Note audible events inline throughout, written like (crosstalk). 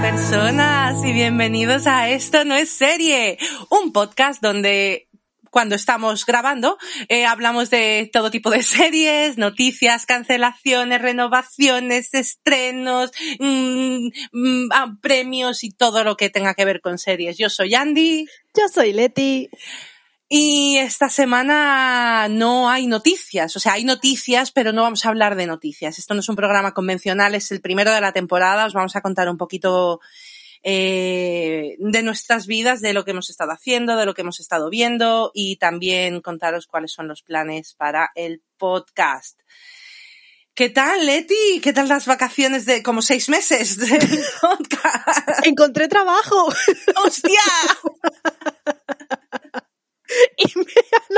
personas y bienvenidos a Esto no es serie, un podcast donde cuando estamos grabando eh, hablamos de todo tipo de series, noticias, cancelaciones, renovaciones, estrenos, mm, mm, ah, premios y todo lo que tenga que ver con series. Yo soy Andy. Yo soy Leti. Y esta semana no hay noticias, o sea, hay noticias, pero no vamos a hablar de noticias. Esto no es un programa convencional, es el primero de la temporada. Os vamos a contar un poquito eh, de nuestras vidas, de lo que hemos estado haciendo, de lo que hemos estado viendo y también contaros cuáles son los planes para el podcast. ¿Qué tal, Leti? ¿Qué tal las vacaciones de como seis meses del (laughs) podcast? Encontré trabajo. ¡Hostia! (laughs) (laughs) y me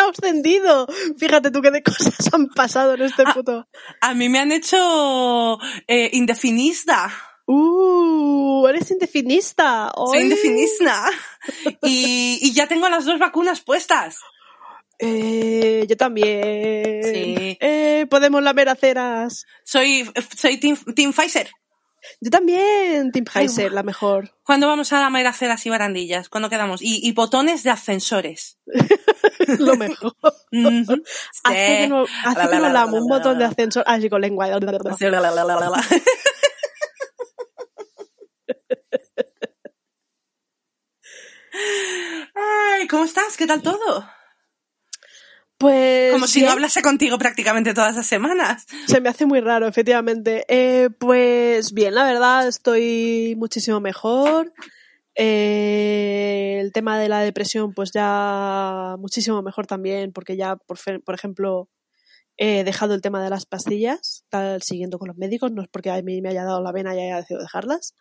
han ascendido. Fíjate tú qué de cosas han pasado en este puto. A mí me han hecho eh, indefinista. Uh, eres indefinista. Soy ¡Ay! indefinista. (laughs) Y, y ya tengo las dos vacunas puestas. Eh, yo también. Sí. Eh, podemos lamer aceras. Soy, soy team, team Pfizer. Yo también, Tim Ay, Heiser, la mejor. ¿Cuándo vamos a lamer aceras y barandillas? ¿Cuándo quedamos? Y, y botones de ascensores. (laughs) Lo mejor. (laughs) Hace que no, hace La, la, no la, la, un la, botón de la. ascensor. Así con lengua. (laughs) La, la, la, la, la, la. Ay, ¿cómo estás? ¿Qué tal todo? Pues. Como si no hablase contigo prácticamente todas las semanas. Se me hace muy raro, efectivamente. Eh, pues bien, la verdad, estoy muchísimo mejor. Eh, el tema de la depresión, pues ya muchísimo mejor también, porque ya, por, por ejemplo, he dejado el tema de las pastillas, tal, siguiendo con los médicos, no es porque a mí me haya dado la vena y haya decidido dejarlas.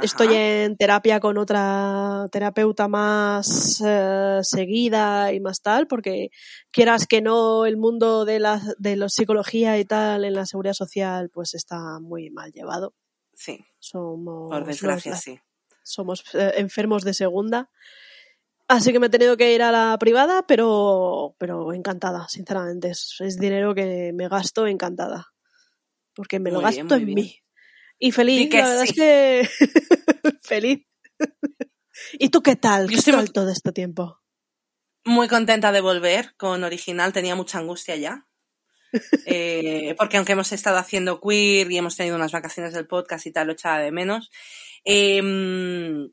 Estoy en terapia con otra terapeuta más eh, seguida y más tal, porque quieras que no, el mundo de la, de la psicología y tal en la seguridad social pues está muy mal llevado. Sí, Somos, por desgracia, los- sí. somos eh, enfermos de segunda. Así que me he tenido que ir a la privada, pero, pero encantada, sinceramente. Es, es dinero que me gasto encantada. Porque me lo Muy gasto en bien. mí. Y feliz, que la verdad sí. es que (laughs) feliz. ¿Y tú qué tal? Yo ¿Qué estoy tal muy- todo este tiempo? Muy contenta de volver con Original, tenía mucha angustia ya. (laughs) Eh, porque aunque hemos estado haciendo queer y hemos tenido unas vacaciones del podcast y tal, lo echaba de menos. Eh,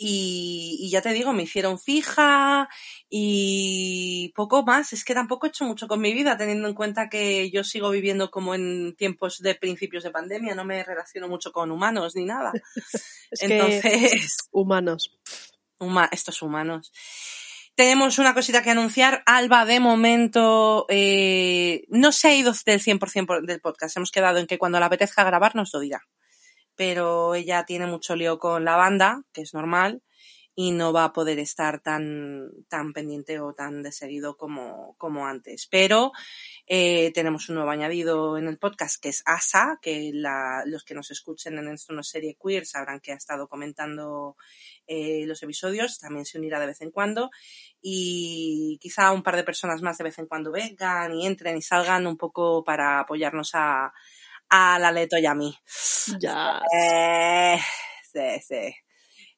y, y ya te digo, me hicieron fija y poco más. Es que tampoco he hecho mucho con mi vida, teniendo en cuenta que yo sigo viviendo como en tiempos de principios de pandemia, no me relaciono mucho con humanos ni nada. (laughs) Es Entonces, (laughs) humanos. huma- estos humanos. Tenemos una cosita que anunciar. Alba, de momento, eh, no se ha ido del 100% por- del podcast. Hemos quedado en que cuando le apetezca grabar nos lo dirá. Pero ella tiene mucho lío con la banda, que es normal, y no va a poder estar tan, tan pendiente o tan de seguido como, como antes. Pero eh, tenemos un nuevo añadido en el podcast que es Asa, que los que nos escuchen en esto no es serie queer sabrán que ha estado comentando eh, los episodios, también se unirá de vez en cuando y quizá un par de personas más de vez en cuando vengan y entren y salgan un poco para apoyarnos a, a la Leto y a mí. Ya. Eh, sí, sí.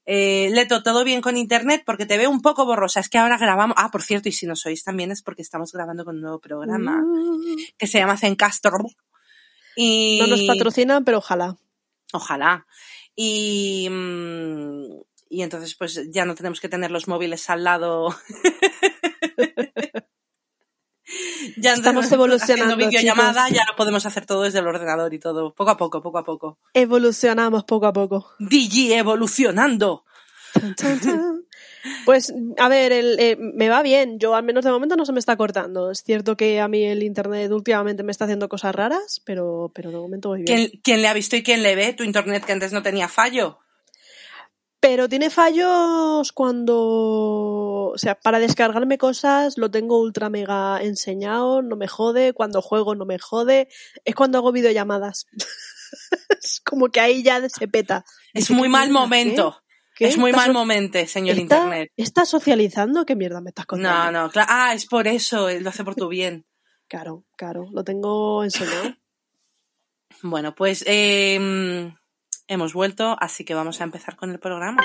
Eh, Leto, ¿todo bien con internet? Porque te veo un poco borrosa. Es que ahora grabamos. Ah, por cierto, y si no sois también es porque estamos grabando con un nuevo programa Mm. que se llama Zencastro. Y... No nos patrocinan, pero ojalá. Ojalá. Y, mm, y entonces pues ya no tenemos que tener los móviles al lado (laughs) Ya Estamos haciendo evolucionando, videollamada, chicos. ya lo podemos hacer todo desde el ordenador y todo. Poco a poco, poco a poco. Evolucionamos poco a poco. Digi evolucionando. Tan, tan, tan. Pues, a ver, el, eh, me va bien. Yo, al menos de momento, no se me está cortando. Es cierto que a mí el internet últimamente me está haciendo cosas raras, pero, pero de momento voy bien. ¿Quién, quién le ha visto y quién le ve? Tu internet que antes no tenía fallo. Pero tiene fallos cuando. O sea, para descargarme cosas lo tengo ultra mega enseñado, no me jode. Cuando juego no me jode. Es cuando hago videollamadas. (laughs) es como que ahí ya se peta. Es muy ¿qué mal momento. ¿Qué? Es muy ¿Estás mal so- momento, señor ¿Está- internet. ¿Estás socializando? ¿Qué mierda me estás contando? No, no, claro. Ah, es por eso, lo hace por tu (laughs) bien. Claro, claro, lo tengo enseñado. Bueno, pues eh, hemos vuelto, así que vamos a empezar con el programa.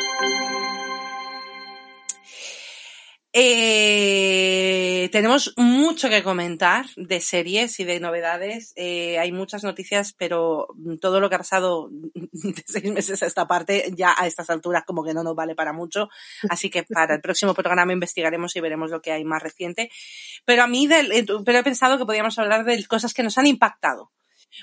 Eh, tenemos mucho que comentar de series y de novedades. Eh, hay muchas noticias, pero todo lo que ha pasado de seis meses a esta parte, ya a estas alturas como que no nos vale para mucho. Así que para el próximo programa investigaremos y veremos lo que hay más reciente. Pero a mí, eh, pero he pensado que podíamos hablar de cosas que nos han impactado.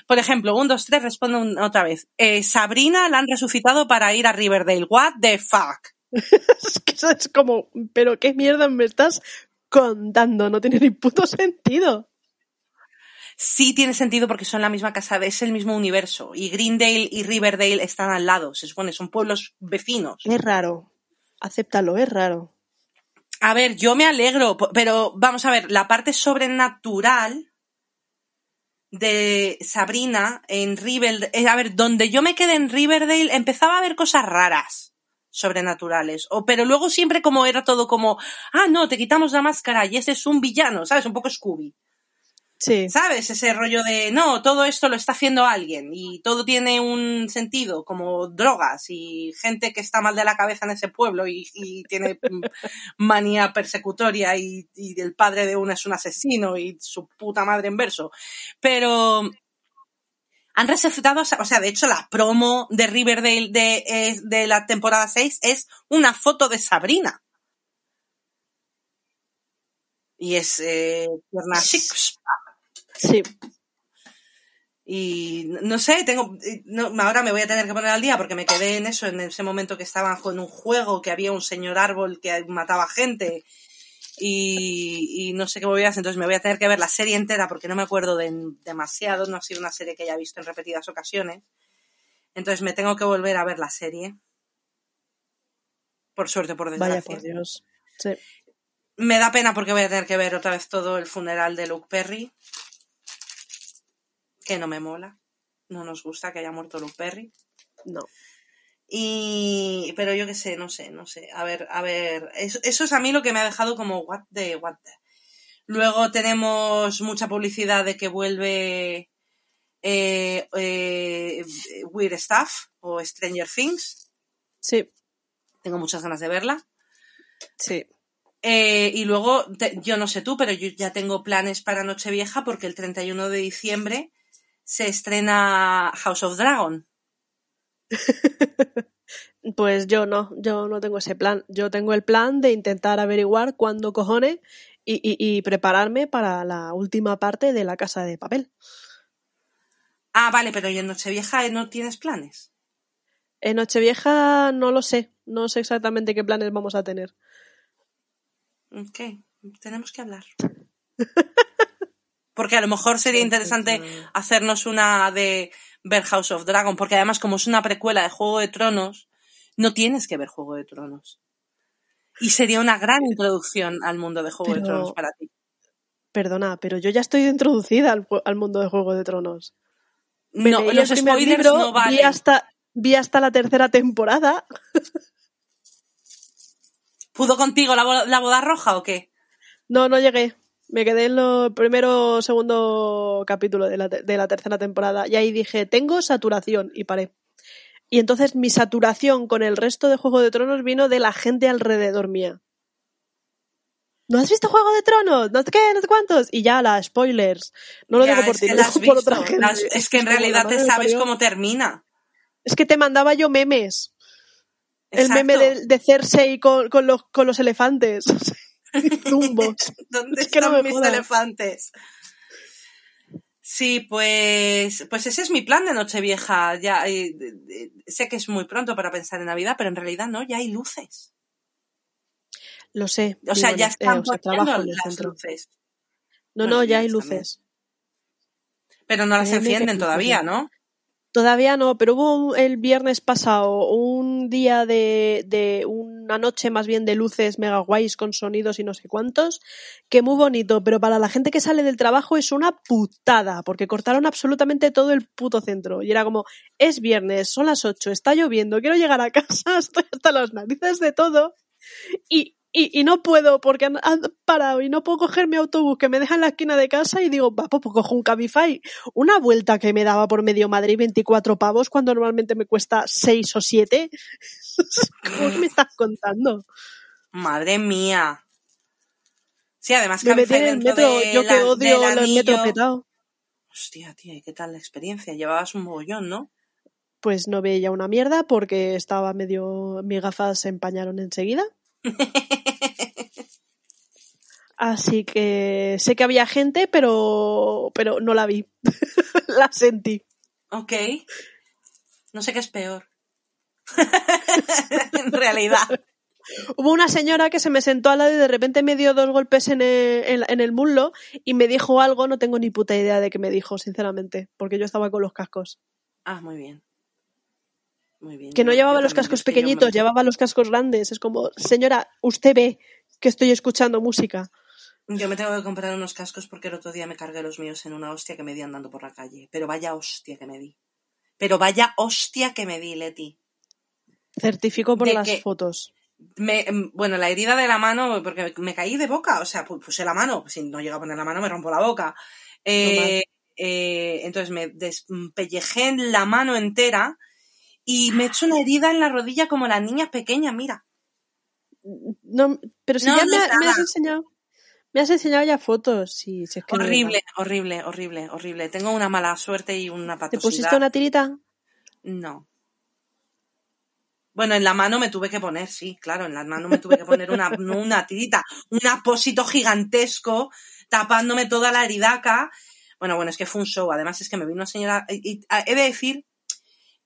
Por ejemplo, un, dos, tres, respondo un- otra vez. Eh, Sabrina la han resucitado para ir a Riverdale. What the fuck? (laughs) es que eso es como, pero qué mierda me estás contando, no tiene ni puto sentido. Sí tiene sentido porque son la misma casa, es el mismo universo. Y Greendale y Riverdale están al lado, se supone, son pueblos vecinos. Es raro. Acéptalo, es raro. A ver, yo me alegro, pero vamos a ver, la parte sobrenatural de Sabrina en Riverdale, eh, a ver, donde yo me quedé en Riverdale empezaba a ver cosas raras sobrenaturales, o pero luego siempre como era todo como, ah, no, te quitamos la máscara y ese es un villano, ¿sabes? Un poco Scooby. Sí. ¿Sabes? Ese rollo de, no, todo esto lo está haciendo alguien y todo tiene un sentido, como drogas y gente que está mal de la cabeza en ese pueblo y, y tiene (laughs) manía persecutoria y, y el padre de una es un asesino y su puta madre en verso. Pero han resucitado, o sea, de hecho la promo de Riverdale de, de la temporada 6 es una foto de Sabrina. Y es eh, Sí. Y no sé, tengo, no, ahora me voy a tener que poner al día porque me quedé en eso, en ese momento que estaba en un juego, que había un señor árbol que mataba gente y, y no sé qué movidas, entonces me voy a tener que ver la serie entera porque no me acuerdo de demasiado, no ha sido una serie que haya visto en repetidas ocasiones. Entonces me tengo que volver a ver la serie. Por suerte, por Vaya desgracia. por Dios. Sí. Me da pena porque voy a tener que ver otra vez todo el funeral de Luke Perry. Que no me mola. No nos gusta que haya muerto Luke Perry. No. Y, pero yo qué sé, no sé, no sé. A ver, a ver. Eso, eso es a mí lo que me ha dejado como what the, what the. Luego tenemos mucha publicidad de que vuelve eh, eh, Weird Stuff o Stranger Things. Sí. Tengo muchas ganas de verla. Sí. Eh, y luego, te- yo no sé tú, pero yo ya tengo planes para Nochevieja porque el 31 de diciembre se estrena House of Dragon. (laughs) Pues yo no, yo no tengo ese plan. Yo tengo el plan de intentar averiguar cuándo cojones y, y- y prepararme para la última parte de la casa de papel. Ah, vale, pero ¿y en Nochevieja no tienes planes? En Nochevieja no lo sé, no sé exactamente qué planes vamos a tener. Ok, tenemos que hablar. (laughs) Porque a lo mejor sería interesante hacernos una de ver House of Dragon, porque además como es una precuela de Juego de Tronos, no tienes que ver Juego de Tronos. Y sería una gran introducción al mundo de Juego de Tronos para ti. Perdona, pero yo ya estoy introducida al, al mundo de Juego de Tronos. Me No, los spoilers libro, no vi valen. hasta, vi hasta la tercera temporada. ¿Pudo contigo la, la boda roja o qué? No, no llegué. Me quedé en los primero segundo capítulo de la, de la tercera temporada y ahí dije, tengo saturación y paré. Y entonces mi saturación con el resto de Juego de Tronos vino de la gente alrededor mía. ¿No has visto Juego de Tronos? No sé qué, no sé cuántos. Y ya, la spoilers. No lo Ya, digo por ti, que lo la has digo por otra visto. gente. Las- es que en realidad te sabes cómo termina. Es que te mandaba yo memes. El meme de, de Cersei con, con los, con los elefantes. (laughs) (laughs) Zumbos. (laughs) ¿Dónde es que no están mis elefantes? Sí, pues, pues ese es mi plan de Nochevieja. Ya, eh, eh, sé que es muy pronto para pensar en Navidad, pero en realidad no, ya hay luces. Lo sé. O sea, ya están eh, o sea, poniendo las centro. luces. No, no, ya hay también. luces. Pero no las encienden todavía. ¿no? Todavía no, pero hubo el viernes pasado un día de, de una noche más bien de luces mega guays con sonidos y no sé cuántos, que muy bonito, pero para la gente que sale del trabajo es una putada, porque cortaron absolutamente todo el puto centro. Y era como, es viernes, son las 8, está lloviendo, quiero llegar a casa, (laughs) estoy hasta las narices de todo. Y, y, y no puedo porque han, han parado y no puedo coger mi autobús que me deja en la esquina de casa y digo, va, pues cojo un Cabify. Una vuelta que me daba por medio Madrid 24 pavos cuando normalmente me cuesta 6 o 7. (laughs) ¿Cómo que me estás contando? Madre mía. Sí, además Me Cabify metí en el metro, yo que odio el metro petado. Hostia, tía, ¿y qué tal la experiencia? Llevabas un mogollón, ¿no? Pues no veía una mierda porque estaba medio. Mis gafas se empañaron enseguida. (laughs) Así que sé que había gente, pero, pero no la vi. (laughs) la sentí. Ok. No sé qué es peor. (laughs) en realidad. Hubo una señora que se me sentó al lado y de repente me dio dos golpes en el, en, en el muslo y me dijo algo, no tengo ni puta idea de qué me dijo, sinceramente, porque yo estaba con los cascos. Ah, muy bien. Muy bien. Que no llevaba los cascos me pequeñitos, llevaba los cascos grandes. Es como, señora, usted ve que estoy escuchando música. Yo me tengo que comprar unos cascos porque el otro día me cargué los míos en una hostia que me di andando por la calle. Pero vaya hostia que me di. Pero vaya hostia que me di, Leti. Certifico por De las fotos. Me, mm, bueno, la herida de la mano, porque me caí de boca, o sea, pu- puse la mano, si no llego a poner la mano me rompo la boca. Eh, eh, entonces me despellejé en la mano entera y me he hecho una herida en la rodilla como las niñas pequeñas, mira. No, pero si No, ya no me, es ha- me has enseñado. Me has enseñado ya fotos. Si es que de Horrible, horrible, horrible, horrible. Tengo una mala suerte y una ¿Te patosidad. pusiste una tirita? No. Bueno, en la mano me tuve que poner, sí, claro, en la mano me tuve que poner una, (laughs) una tirita, un apósito gigantesco tapándome toda la heridaca. Bueno, bueno, es que fue un show. Además es que me vino una señora... Y, y, he de decir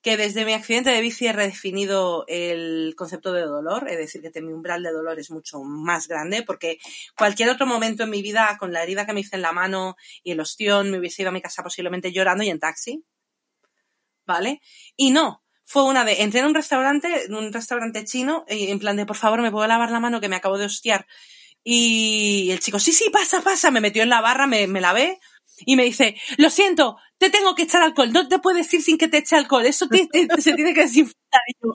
que desde mi accidente de bici he redefinido el concepto de dolor, es decir, que mi umbral de dolor es mucho más grande, porque cualquier otro momento en mi vida, con la herida que me hice en la mano y el ostión, me hubiese ido a mi casa posiblemente llorando y en taxi, ¿vale? Y no, fue una de, entré en un restaurante, en un restaurante chino, y en plan de, por favor, ¿me puedo lavar la mano que me acabo de hostiar? Y el chico, sí, sí, pasa, pasa, me metió en la barra, me, me lavé, y me dice, lo siento, te tengo que echar alcohol, no te puedes ir sin que te eche alcohol, eso se tiene que desinfectar. Y yo,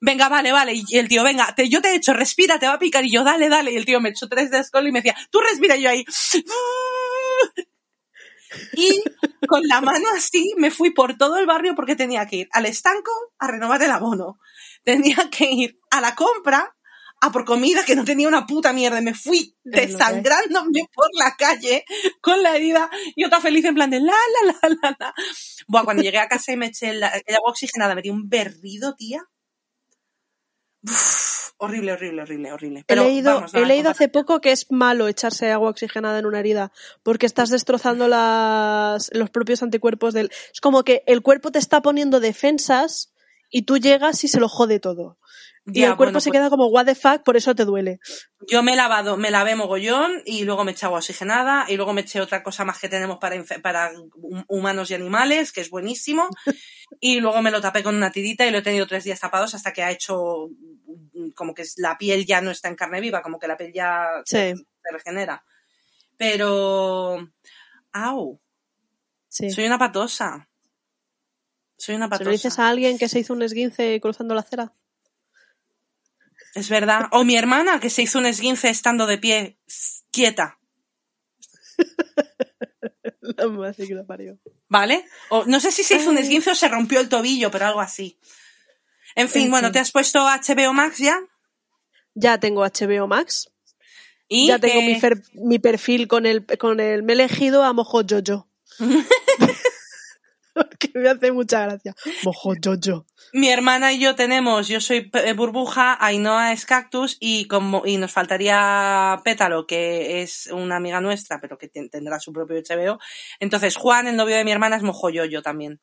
venga, vale, vale, y el tío, venga, yo te he hecho, respira, te va a picar, y yo, dale, dale, y el tío me echó tres de alcohol y me decía, tú respira, yo ahí, (laughs) y con la mano así me fui por todo el barrio porque tenía que ir al estanco a renovar el abono. Tenía que ir a la compra a por comida que no tenía una puta mierda. Me fui desangrándome por la calle con la herida y otra feliz en plan de la, la, la, la, la. Buah, cuando llegué a casa y me eché el, el agua oxigenada, me di un berrido, tía. Uf, horrible, horrible, horrible, horrible. He Pero leído, vamos, he leído hace poco que es malo echarse agua oxigenada en una herida porque estás destrozando las, los propios anticuerpos del... Es como que el cuerpo te está poniendo defensas y tú llegas y se lo jode todo. Y Ya, el cuerpo bueno, se pues- queda como what the fuck, por eso te duele. Yo me he lavado, me lavé mogollón y luego me eché agua oxigenada y luego me eché otra cosa más que tenemos para, para hum- humanos y animales, que es buenísimo. (laughs) Y luego me lo tapé con una tirita y lo he tenido tres días tapados hasta que ha hecho mm, como que la piel ya no está en carne viva, como que la piel ya se, Sí. se regenera. Pero, au, Sí. soy una patosa. Soy una ¿Se patosa. lo dices a alguien que se hizo un esguince cruzando la acera? Es verdad. O mi hermana que se hizo un esguince estando de pie, quieta. (laughs) La madre que la parió. ¿Vale? O no sé si se hizo un esguince o se rompió el tobillo, pero algo así. En fin, En bueno, fin. ¿te has puesto HBO Max ya? Ya tengo HBO Max. Y ya tengo eh, mi perfil con el, con el... Me he elegido a Mojo Jojo. (laughs) (laughs) Me hace mucha gracia. Mojo Jojo. Mi hermana y yo tenemos, yo soy eh, burbuja, Ainhoa es cactus y como y nos faltaría Pétalo, que es una amiga nuestra, pero que tendrá su propio HBO. Entonces Juan, el novio de mi hermana, es mojo yo también.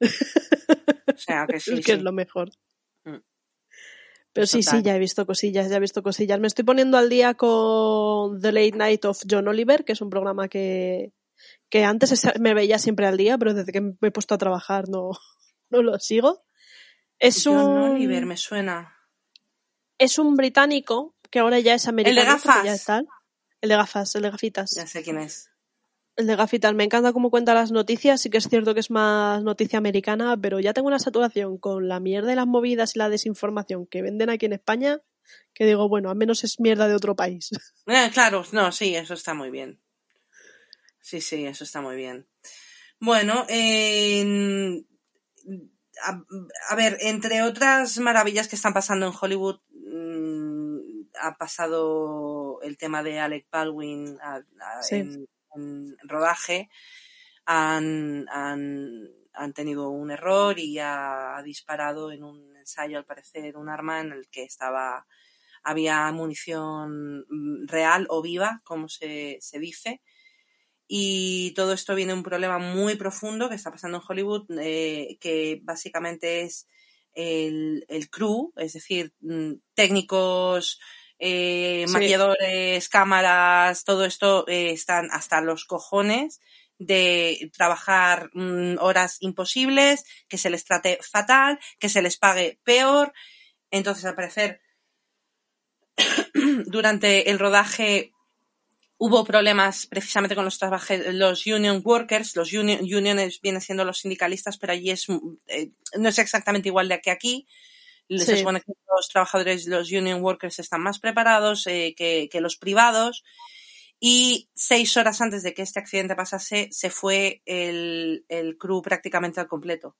O sea que sí. (laughs) es que es lo mejor. Mm. Pero sí, sí, ya he visto cosillas, ya he visto cosillas. Me estoy poniendo al día con The Late Night of John Oliver, que es un programa que, que antes me veía siempre al día, pero desde que me he puesto a trabajar no, (laughs) no lo sigo. Es John un. Oliver, me suena. Es un británico que ahora ya es americano. El de gafas. Ya está. El de gafas, el de gafitas. Ya sé quién es. El de gafitas. Me encanta cómo cuenta las noticias. Sí que es cierto que es más noticia americana, pero ya tengo una saturación con la mierda de las movidas y la desinformación que venden aquí en España que digo, bueno, al menos es mierda de otro país. (laughs) Eh, claro, no, sí, eso está muy bien. Sí, sí, eso está muy bien. Bueno, a, ver, entre otras maravillas que están pasando en Hollywood, mm, ha pasado el tema de Alec Baldwin en, rodaje. Han, han, tenido un error y ha, disparado en un ensayo, al parecer, un arma en el que estaba había munición mm, real o viva, como se, se dice, y todo esto viene de un problema muy profundo que está pasando en Hollywood, eh, que básicamente es el, el, crew, es decir, mm, técnicos, eh, maquilladores, cámaras, todo esto eh, están hasta los cojones de trabajar mm, horas imposibles, que se les trate fatal, que se les pague peor. Entonces, al parecer, (clears throat) durante el rodaje hubo problemas precisamente con los los union workers, los union, uniones vienen siendo los sindicalistas, pero allí es, eh, no es exactamente igual de que aquí. Se supone que los trabajadores, los union workers están más preparados eh, que, que, los privados. Y seis horas antes de que este accidente pasase, se fue el, el crew prácticamente al completo.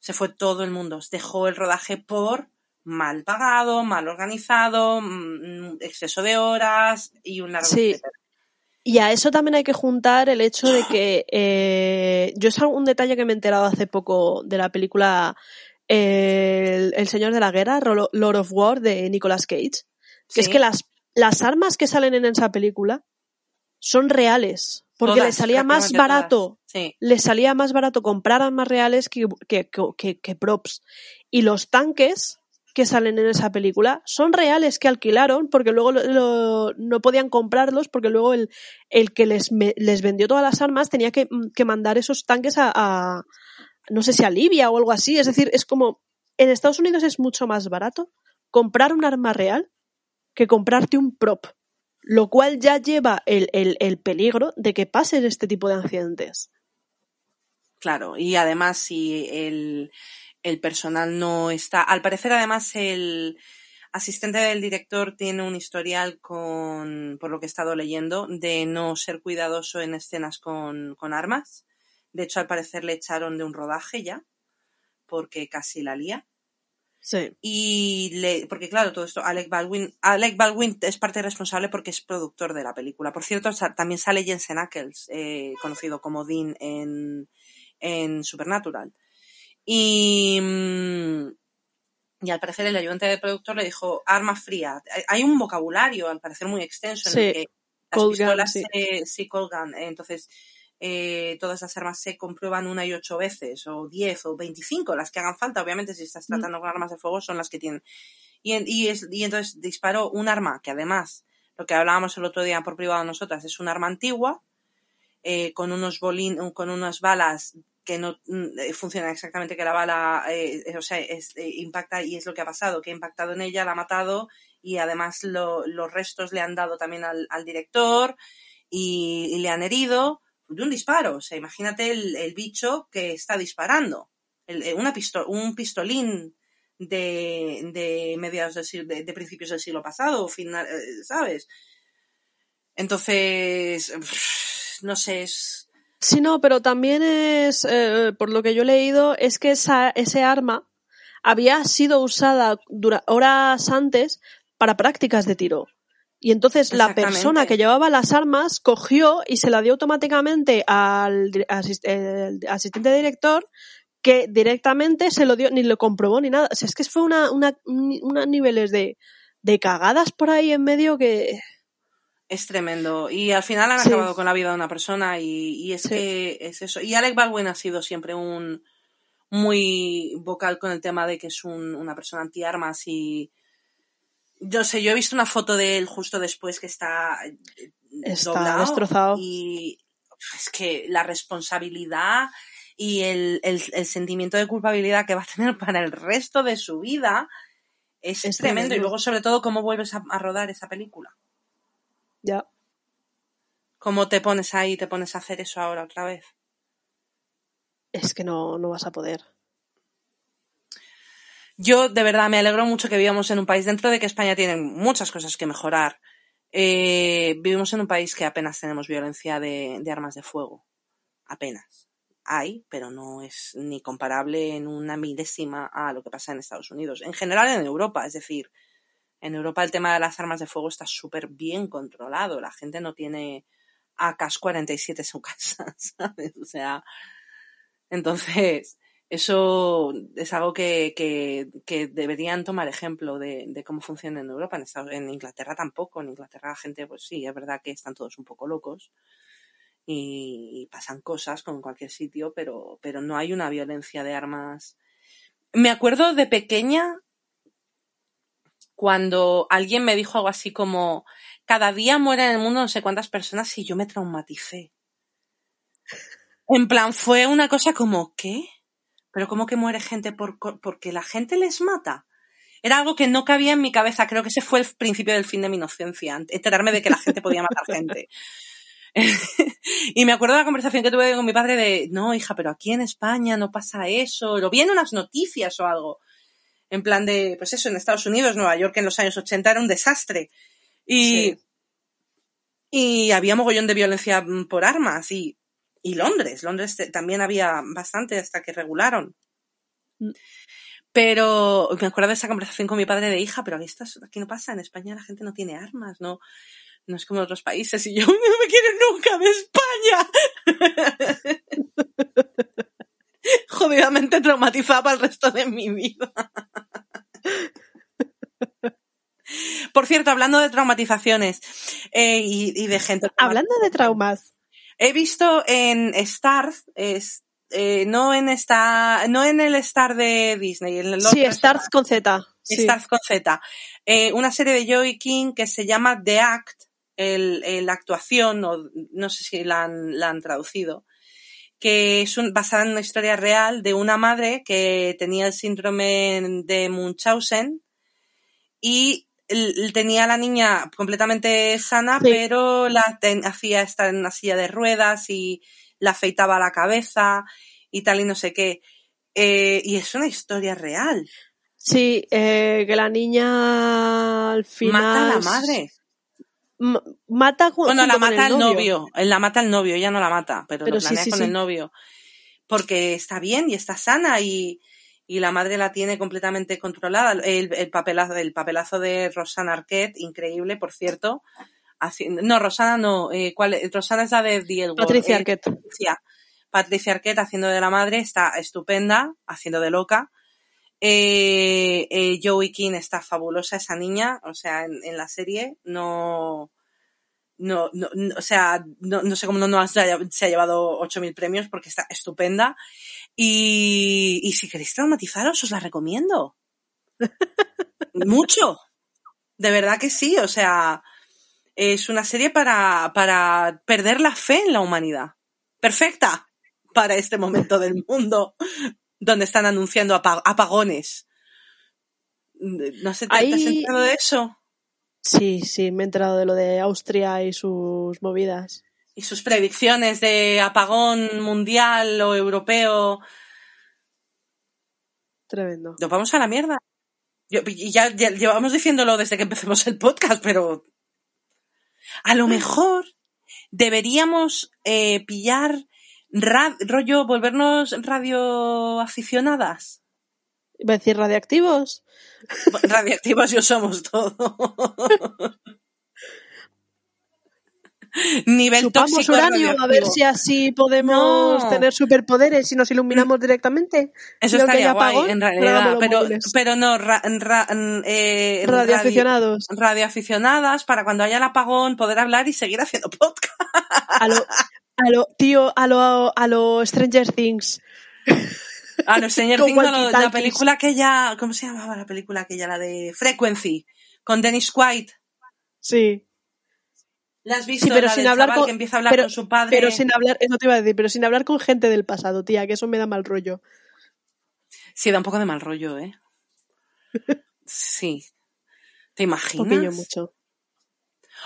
Se fue todo el mundo. Dejó el rodaje por mal pagado, mal organizado, mm, exceso de horas y un largo sí. Y a eso también hay que juntar el hecho de que eh, yo es un detalle que me he enterado hace poco de la película el, Señor de la Guerra, Lord of War de Nicolas Cage, que es que las, las armas que salen en esa película son reales. Porque le salía más barato, le salía más barato comprar armas reales que, que, que, que props. Y los tanques que salen en esa película son reales que alquilaron porque luego no podían comprarlos porque luego el, el que les, les vendió todas las armas tenía que, que mandar esos tanques a, no sé si a Libia o algo así. Es decir, es como en Estados Unidos es mucho más barato comprar un arma real que comprarte un prop, lo cual ya lleva el, el, el peligro de que pasen este tipo de accidentes. Claro, y además si el, el personal no está. Al parecer, además, el asistente del director tiene un historial con, por lo que he estado leyendo, de no ser cuidadoso en escenas con, con armas. De hecho, al parecer le echaron de un rodaje ya, porque casi la lía. Sí. Y le, porque claro, todo esto, Alec Baldwin, Alec Baldwin es parte responsable porque es productor de la película. Por cierto, también sale Jensen Ackles, eh, conocido como Dean en, en Supernatural. Y, mm, y al parecer el ayudante del productor le dijo arma fría. Hay un vocabulario, al parecer, muy extenso en el que las pistolas sí. colgan. Entonces, eh, todas las armas se comprueban una y ocho veces, o diez, o veinticinco, las que hagan falta. Obviamente, si estás mm. tratando con armas de fuego, son las que tienen. Y, y, es, y entonces disparó un arma que además, lo que hablábamos el otro día por privado nosotras, es un arma antigua, eh, con unos bolín, con unas balas que no mm, eh, funciona exactamente que la bala, eh, o sea, impacta y es lo que ha pasado, que ha impactado en ella, la ha matado y además los restos le han dado también al, director y, le han herido de un disparo. O sea, imagínate el, bicho que está disparando. una un pistolín de, de mediados del de, de, principios del siglo pasado, final, ¿sabes? Entonces, no sé, es, Sí, no, pero también es, eh, por lo que yo he leído, es que esa, ese arma había sido usada horas antes para prácticas de tiro. Y entonces la persona que llevaba las armas cogió y se la dio automáticamente al asis- el asistente director que directamente se lo dio, ni lo comprobó ni nada. O sea, es que fue una, una, niveles de, de cagadas por ahí en medio que... Es tremendo. Y al final han Sí. acabado con la vida de una persona y, y es Sí. que es eso. Y Alec Baldwin ha sido siempre un muy vocal con el tema de que es un- una persona antiarmas y yo sé, yo he visto una foto de él justo después que está eh, Está doblado destrozado. y es que la responsabilidad y el, el- el sentimiento de culpabilidad que va a tener (laughs) para el resto de su vida es, Es tremendo. Y luego, sobre todo, cómo vuelves a- a rodar esa película. Ya. ¿Cómo te pones ahí y te pones a hacer eso ahora otra vez? Es que no, no vas a poder. Yo, de verdad, me alegro mucho que vivamos en un país, dentro de que España tiene muchas cosas que mejorar, eh, vivimos en un país que apenas tenemos violencia de, de armas de fuego. Apenas. Hay, pero no es ni comparable en una milésima a lo que pasa en Estados Unidos. En general en Europa, es decir, en Europa el tema de las armas de fuego está súper bien controlado. La gente no tiene AK-47 en su (laughs) casa, ¿sabes? O sea, entonces, eso es algo que, que, deberían tomar ejemplo de, cómo funciona en Europa. En Inglaterra tampoco. En Inglaterra la gente, pues sí, es verdad que están todos un poco locos y, y pasan cosas como en cualquier sitio, pero, pero no hay una violencia de armas. Me acuerdo de pequeña cuando alguien me dijo algo así como cada día mueren en el mundo no sé cuántas personas y yo me traumaticé. En plan, fue una cosa como, ¿qué? ¿Pero cómo que muere gente por, porque la gente les mata? Era algo que no cabía en mi cabeza. Creo que ese fue el principio del fin de mi inocencia. Enterarme de que la gente podía matar gente. (laughs) y me acuerdo de la conversación que tuve con mi padre de, no, hija, pero aquí en España no pasa eso. Lo vi en unas noticias o algo. En plan de, pues eso, en Estados Unidos, Nueva York en los años 80 era un desastre. Y, Sí. y había mogollón de violencia mm, por armas. Y, y Londres, Londres también había bastante hasta que regularon. Mm. Pero me acuerdo de esa conversación con mi padre de hija, pero aquí, estás- aquí no pasa, en España la gente no tiene armas, no, no es como en otros países y yo (laughs) no me quiero nunca de España. (laughs) Jodidamente traumatizada para el resto de mi vida. Por cierto, hablando de traumatizaciones eh, y, y de gente. Hablando de traumas. He visto en Starz, es, eh, no en esta, no en el Star de Disney, en el Sí, Stars con Z. Sí. Starz con Z, eh, una serie de Joey King que se llama The Act, el, la actuación, o no sé si la han, la han traducido, que es un- basada en una historia real de una madre que tenía el síndrome de Munchausen y tenía a la niña completamente sana, Sí. pero la hacía estar en una silla de ruedas y la afeitaba la cabeza y tal y no sé qué. Eh, y es una historia real. Sí, eh, que la niña al final. Mata a la madre. M- mata Bueno, la mata el novio. la mata el novio, ella no la mata, pero, Pero lo planea sí, con el novio. Porque está bien y está sana y, y la madre la tiene completamente controlada. El, el papelazo, el papelazo de Rosana Arquette, increíble, por cierto. No, Rosana no. Eh. Rosana es la de Word. Patricia Eh, Arquette. Patricia, Patricia Arquette haciendo de la madre, está estupenda, haciendo de loca. Eh, eh, Joey King está fabulosa, esa niña, o sea, en, en la serie no, no, no, no- o sea, no, no sé cómo no, no se ha, se ha llevado 8.000 premios porque está estupenda. Y, y si queréis traumatizaros, os la recomiendo. Mucho. De verdad que sí, o sea, es una serie para, para perder la fe en la humanidad. Perfecta para este momento del mundo donde están anunciando apa- apagones. No sé, ¿te, te has enterado de eso? Sí, sí, me he enterado de lo de Austria y sus movidas. Y sus predicciones de apagón mundial o europeo. Tremendo. Nos vamos a la mierda. Yo- y ya, ya llevamos diciéndolo desde que empecemos el podcast, pero a lo mejor deberíamos eh, pillar ra- rollo, volvernos radioaficionadas. Iba a decir radiactivos. Radioactivas yo somos todo. (laughs) Nivel Chupamos tóxico uranio a ver si así podemos No. tener superpoderes y nos iluminamos directamente. Eso estaría guay, apagón, en realidad. Pero, pero no, ra- ra- eh, radio- radioaficionados. radioaficionadas para cuando haya el apagón poder hablar y seguir haciendo (laughs) podcast. A lo, a lo, tío, a lo, a lo Stranger Things. No, señor (laughs) Con Things, lo- la película que ya, ¿cómo se llamaba la película aquella? La de Frequency, con Dennis Quaid. Sí. ¿La has visto? Sí, pero la sin del hablar chaval con- que empieza a hablar pero- con su padre. Pero sin hablar, eso te iba a decir, pero sin hablar con gente del pasado, tía, que eso me da mal rollo. Sí, da un poco de mal rollo, ¿eh? Sí. ¿Te (laughs) Un imaginas? poquillo mucho.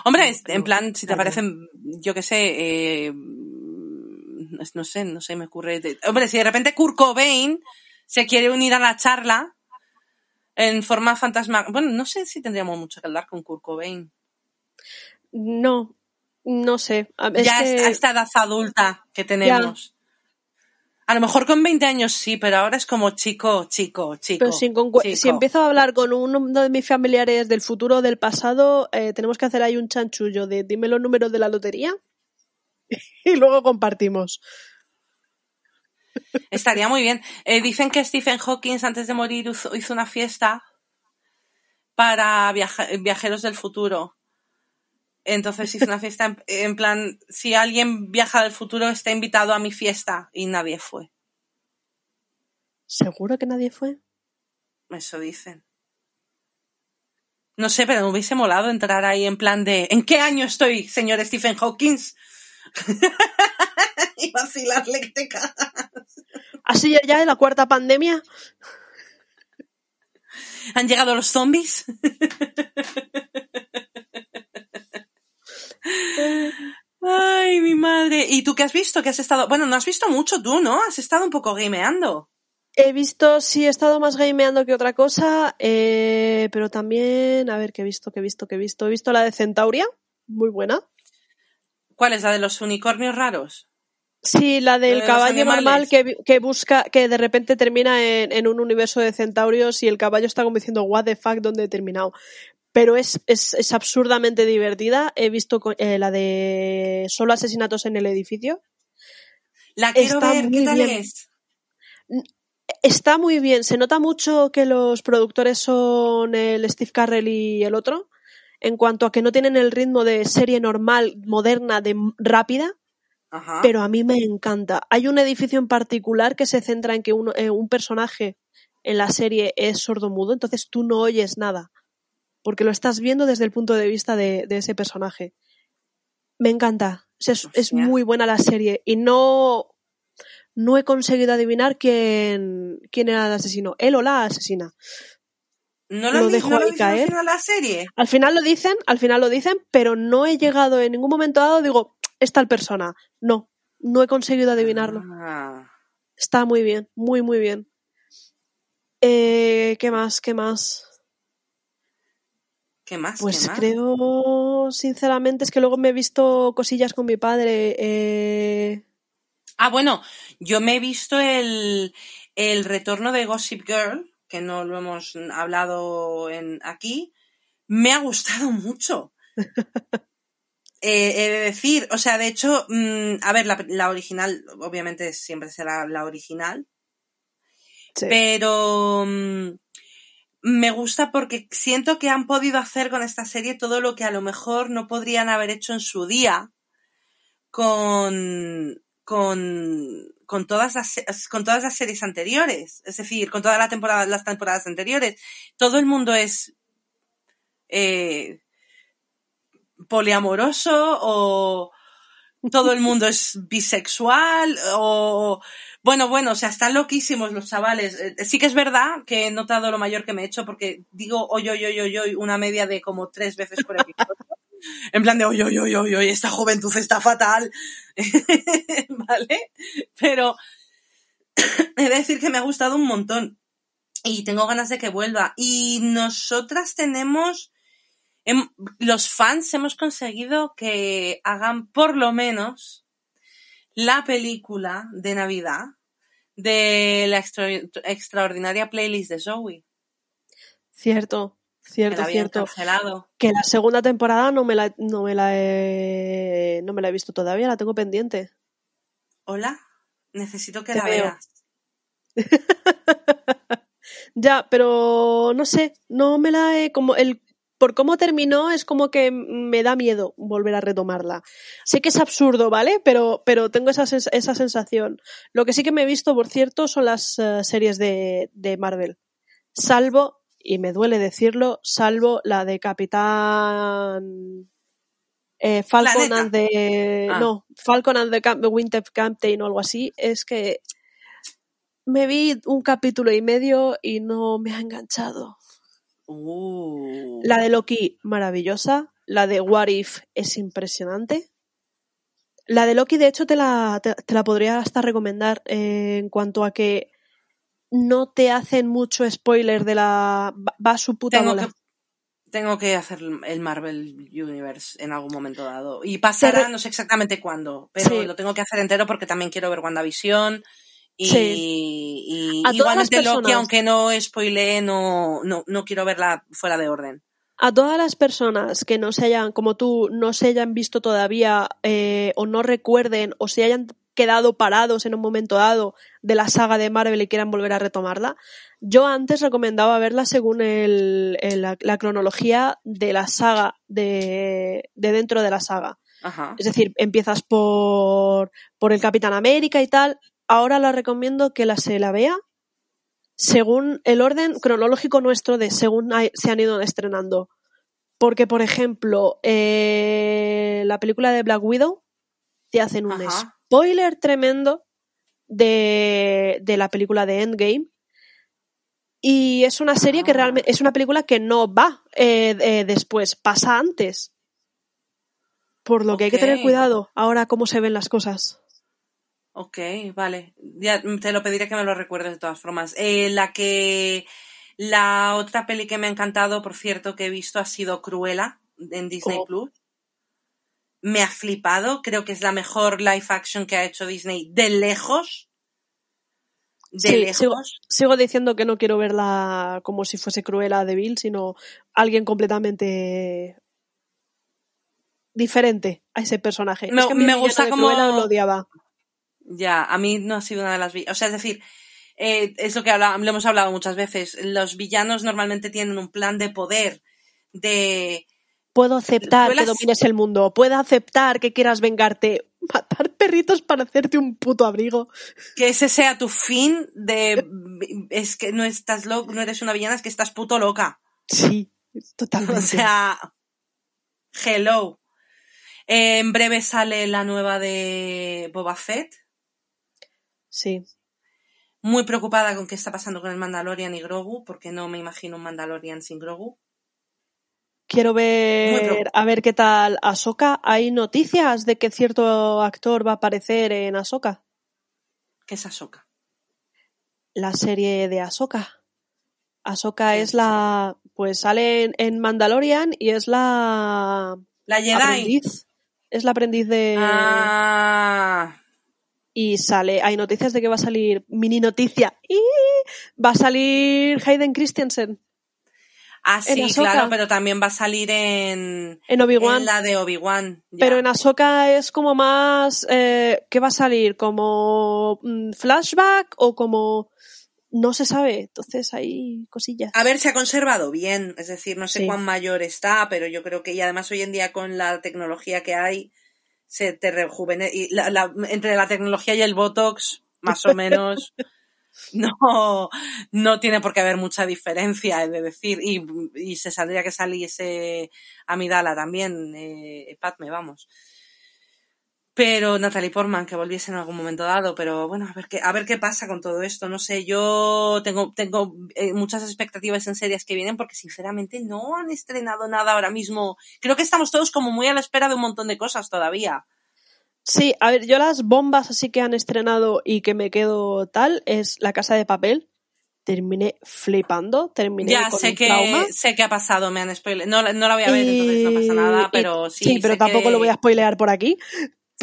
Hombre, en plan, si te claro. parecen, yo qué sé, eh, no sé, no sé, me ocurre. Hombre, si de repente Kurt Cobain se quiere unir a la charla en forma fantasma, bueno, no sé si tendríamos mucho que hablar con Kurt Cobain. No, no sé. Es ya que- es- a esta edad adulta que tenemos. A lo mejor con 20 años sí, pero ahora es como chico, chico, chico. Pero chico. si empiezo a hablar con uno de mis familiares del futuro o del pasado, eh, tenemos que hacer ahí un chanchullo de dime los números de la lotería (laughs) y luego compartimos. Estaría muy bien. Eh, dicen que Stephen Hawking antes de morir hizo hizo una fiesta para viaja- viajeros del futuro. Entonces hizo una fiesta en, en plan, si alguien viaja del futuro está invitado a mi fiesta y nadie fue. ¿Seguro que nadie fue? Eso dicen. No sé, pero me hubiese molado entrar ahí en plan de ¿en qué año estoy, señor Stephen Hawking? (laughs) y te cagas. ¿Así ya, ya en la cuarta pandemia? ¿Han llegado los zombies? (laughs) Ay, mi madre. ¿Y tú qué has visto? ¿Qué has estado? Bueno, no has visto mucho tú, ¿no? Has estado un poco gameando. He visto, sí, he estado más gameando que otra cosa, eh, pero también, a ver, ¿qué he visto, qué he visto, qué he visto? He visto la de Centauria, muy buena. ¿Cuál es la de los unicornios raros? Sí, la del de caballo normal que busca, que de repente termina en, en un universo de centaurios y el caballo está como diciendo, what the fuck, ¿dónde he terminado? Pero es, es, es absurdamente divertida. He visto eh, la de solo asesinatos en el edificio. La quiero Está ver, ¿qué muy tal bien. es? Está muy bien. Se nota mucho que los productores son el Steve Carrell y el otro. En cuanto a que no tienen el ritmo de serie normal, moderna, de rápida, Ajá. pero a mí me encanta. Hay un edificio en particular que se centra en que uno- eh, un personaje en la serie es sordomudo, entonces tú no oyes nada, porque lo estás viendo desde el punto de vista de, de ese personaje. Me encanta. Es, muy buena la serie y no, no he conseguido adivinar quién, quién era el asesino, él o la asesina. ¿No lo, lo dejo no lo dicen al caer. final la serie? Al final lo dicen, al final lo dicen, pero no he llegado en ningún momento dado, digo, es tal persona. No, no he conseguido adivinarlo. Ah. Está muy bien, muy, muy bien. Eh, ¿Qué más? ¿Qué más? ¿Qué más? Pues ¿Qué más? creo, sinceramente, es que luego me he visto cosillas con mi padre. Eh... Ah, bueno, yo me he visto el, el retorno de Gossip Girl, que no lo hemos hablado en, aquí. Me ha gustado mucho. (laughs) Eh, he de decir, o sea, de hecho, mm, a ver, la, la original, obviamente siempre será la original, sí. pero mm, me gusta porque siento que han podido hacer con esta serie todo lo que a lo mejor no podrían haber hecho en su día con con, con todas las con todas las series anteriores, es decir, con todas las temporadas anteriores. Todo el mundo es eh, poliamoroso o todo el mundo es bisexual o bueno, bueno, o sea, están loquísimos los chavales. Eh, Sí que es verdad que he notado lo mayor que me he hecho porque digo oy, oy, oy, oy, oy, una media de como tres veces por episodio. (laughs) En plan de oy, oy, oy, oy, oy, esta juventud está fatal. (laughs) ¿Vale? Pero he de decir que me ha gustado un montón y tengo ganas de que vuelva. Y nosotras tenemos, hem- los fans hemos conseguido que hagan por lo menos la película de Navidad de la extra- extraordinaria playlist de Zoe. Cierto, Cierto, cierto. cancelado. Que la segunda temporada no me la, no me la he, no me la he visto todavía, la tengo pendiente. Hola, necesito que Te la veo. veas. (laughs) Ya, pero no sé, no me la he como el por cómo terminó es como que me da miedo volver a retomarla. Sé que es absurdo, ¿vale? Pero, pero tengo esa, sens- esa sensación. Lo que sí que me he visto, por cierto, son las eh, series de, de Marvel. Salvo, y me duele decirlo, salvo la de Capitán eh, Falcon and the Ah. no, Falcon and the Cap- Winter Captain o algo así, es que me vi un capítulo y medio y no me ha enganchado. Uh. La de Loki, maravillosa. La de What If es impresionante. La de Loki, de hecho, te la, te, te la podría hasta recomendar eh, en cuanto a que no te hacen mucho spoiler de la... Va va a su puta tengo bola. que tengo que hacer el Marvel Universe en algún momento dado. Y pasará, re- no sé exactamente cuándo, pero Sí. lo tengo que hacer entero porque también quiero ver WandaVision. Y, Sí. y A todas las igualmente Loki, personas. aunque no spoilee, no, no, no quiero verla fuera de orden. A todas las personas que no se hayan, como tú, no se hayan visto todavía eh, o no recuerden o se hayan quedado parados en un momento dado de la saga de Marvel y quieran volver a retomarla, yo antes recomendaba verla según el, el- la, la cronología de la saga, de, de dentro de la saga. Ajá. Es decir, empiezas por, por el Capitán América y tal. Ahora la recomiendo que la se la vea según el orden cronológico nuestro de según hay- se han ido estrenando. Porque, por ejemplo, eh, la película de Black Widow te hacen un Ajá. spoiler tremendo de, de la película de Endgame. Y es una serie que Ah. realmente es una película que no va eh, eh, después, pasa antes. Por lo que hay que tener cuidado ahora cómo se ven las cosas. Ok, vale. Ya te lo pediré que me lo recuerdes de todas formas. Eh, la que. La otra peli que me ha encantado, por cierto, que he visto ha sido Cruella en Disney Oh. Plus. Me ha flipado. Creo que es la mejor live action que ha hecho Disney de lejos. De Sí, lejos. sigo, sigo diciendo que no quiero verla como si fuese Cruella de Vil, sino alguien completamente diferente a ese personaje. Me- es que me gusta como- lo odiaba. Ya, a mí no ha sido una de las... O sea, es decir, eh, es lo que habla- lo hemos hablado muchas veces. Los villanos normalmente tienen un plan de poder, de... Puedo aceptar que es- domines el mundo, puedo aceptar que quieras vengarte, matar perritos para hacerte un puto abrigo. que ese sea tu fin de (laughs) es que no estás lo, no eres una villana, es que estás puto loca. Sí, totalmente. (laughs) O sea, hello. Eh, en breve sale la nueva de Boba Fett. Sí. Muy preocupada con qué está pasando con el Mandalorian y Grogu, porque no me imagino un Mandalorian sin Grogu. Quiero ver a ver qué tal Ahsoka. ¿Hay noticias de que cierto actor va a aparecer en Ahsoka? ¿Qué es Ahsoka? La serie de Ahsoka. Ahsoka ¿Qué es es la... Pues sale en, en Mandalorian y es la La Jedi. aprendiz. Es la aprendiz de... Ah, Y sale... Hay noticias de que va a salir... Mini noticia. ¡Y! Va a salir Hayden Christensen ah, sí, claro, pero también va a salir en, en Obi-Wan. en la de Obi-Wan. ya. Pero en Ahsoka es como más... Eh, ¿Qué va a salir? ¿Como mm, flashback o como...? No se sabe. Entonces hay cosillas. A ver, se ha conservado bien, es decir, no sé Sí. cuán mayor está, pero yo creo que, y además hoy en día con la tecnología que hay, se te rejuvenece, y la- la- entre la tecnología y el Botox, más o menos, (laughs) no, no tiene por qué haber mucha diferencia, he de decir, y, y se saldría que saliese Amidala también, eh, Padme, vamos. Pero Natalie Portman, que volviese en algún momento dado, pero bueno, a ver qué, a ver qué pasa con todo esto. No sé, yo tengo, tengo eh, muchas expectativas en series que vienen porque sinceramente no han estrenado nada ahora mismo. Creo que estamos todos como muy a la espera de un montón de cosas todavía. Sí, a ver, yo las bombas así que han estrenado y que me quedo tal es La Casa de Papel. Terminé flipando, terminé Ya con sé un que, trauma. sé que ha pasado, me han spoileado. No, la- no la voy a ver, Y- entonces no pasa nada, pero sí. pero sé tampoco que lo voy a spoilear por aquí.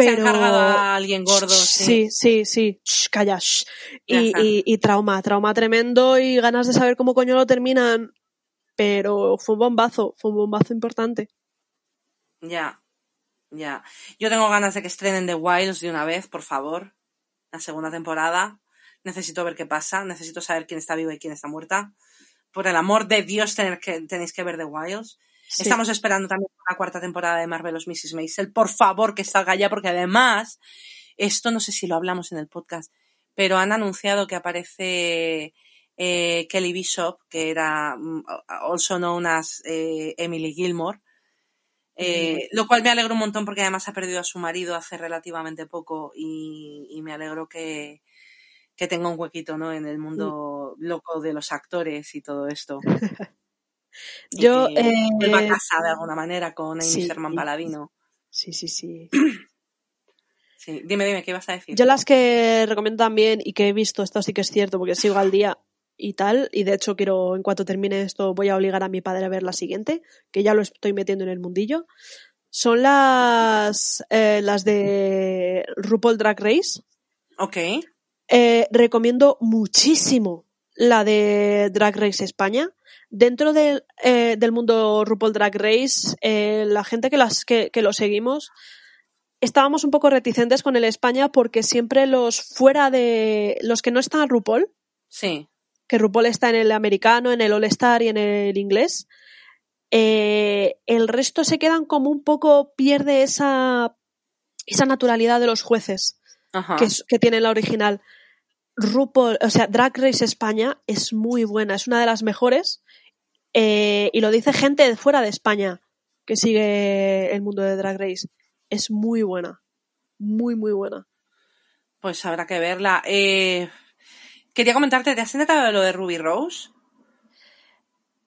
Se Pero... han cargado a alguien gordo, sí. Sí, sí, sí. Shh, calla. shh. Y, y- y trauma, trauma tremendo y ganas de saber cómo coño lo terminan. pero fue un bombazo, fue un bombazo importante. Ya, ya. Yo tengo ganas de que estrenen The Wilds de una vez, por favor. La segunda temporada. Necesito ver qué pasa. Necesito saber quién está viva y quién está muerta. Por el amor de Dios, tener que, tenéis que ver The Wilds. Sí. Estamos esperando también la cuarta temporada de Marvelous Mrs. Maisel. Por favor, que salga ya, porque además, esto no sé si lo hablamos en el podcast, pero han anunciado que aparece eh, Kelly Bishop, que era mm, also known as eh, Emily Gilmore. Eh, lo cual me alegro un montón porque además ha perdido a su marido hace relativamente poco y, y me alegro que, que tenga un huequito ¿no? en el mundo loco de los actores y todo esto. (laughs) Yo, que vuelva a eh, casa de alguna manera con Amy sí. Sherman Paladino. sí, sí, sí. (clears throat) Sí. Dime, dime, ¿qué ibas a decir? Yo las que recomiendo también y que he visto, esto sí que es cierto porque sigo al día y tal, y de hecho quiero, en cuanto termine esto, voy a obligar a mi padre a ver la siguiente, que ya lo estoy metiendo en el mundillo, son las, eh, las de RuPaul Drag Race. Ok. Eh, recomiendo muchísimo la de Drag Race España. Dentro del, eh, del mundo RuPaul Drag Race, eh, la gente que, las, que, que lo seguimos, estábamos un poco reticentes con el España porque siempre los fuera de los que no están a RuPaul, Sí. que RuPaul está en el americano, en el All Star y en el inglés, eh, el resto se quedan como un poco, pierde esa, esa naturalidad de los jueces Ajá. que, que tiene la original. RuPaul, o sea, Drag Race España es muy buena, es una de las mejores eh, y lo dice gente de fuera de España que sigue el mundo de Drag Race. Es muy buena, muy, muy buena. Pues habrá que verla. Eh, quería comentarte, ¿te has enterado de lo de Ruby Rose?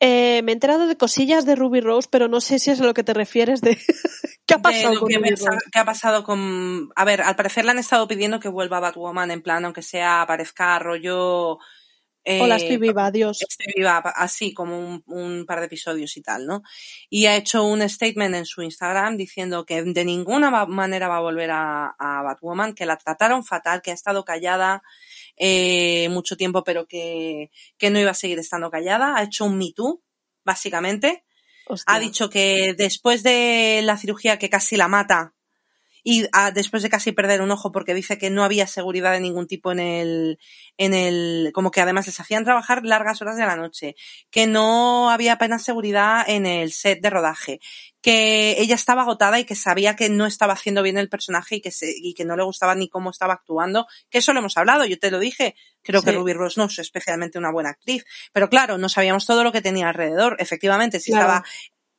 Eh, me he enterado de cosillas de Ruby Rose, pero no sé si es a lo que te refieres de (laughs) qué ha pasado con que, Ruby Rose. ha pasado con... A ver, al parecer le han estado pidiendo que vuelva Batwoman en plan, aunque sea, aparezca rollo... eh, Hola, estoy viva, adiós. Estoy viva, así como un, un par de episodios y tal, ¿no? Y ha hecho un statement en su Instagram diciendo que de ninguna manera va a volver a, a Batwoman, que la trataron fatal, que ha estado callada eh, mucho tiempo, pero que, que no iba a seguir estando callada. Ha hecho un Me Too, básicamente. Hostia. Ha dicho que después de la cirugía que casi la mata y después de casi perder un ojo porque dice que no había seguridad de ningún tipo en el, en el, como que además les hacían trabajar largas horas de la noche, que no había apenas seguridad en el set de rodaje, que ella estaba agotada y que sabía que no estaba haciendo bien el personaje y que, se, y que no le gustaba ni cómo estaba actuando, que eso lo hemos hablado, yo te lo dije, creo que. Ruby Rose no es especialmente una buena actriz, pero claro, no sabíamos todo lo que tenía alrededor, efectivamente, si Claro. estaba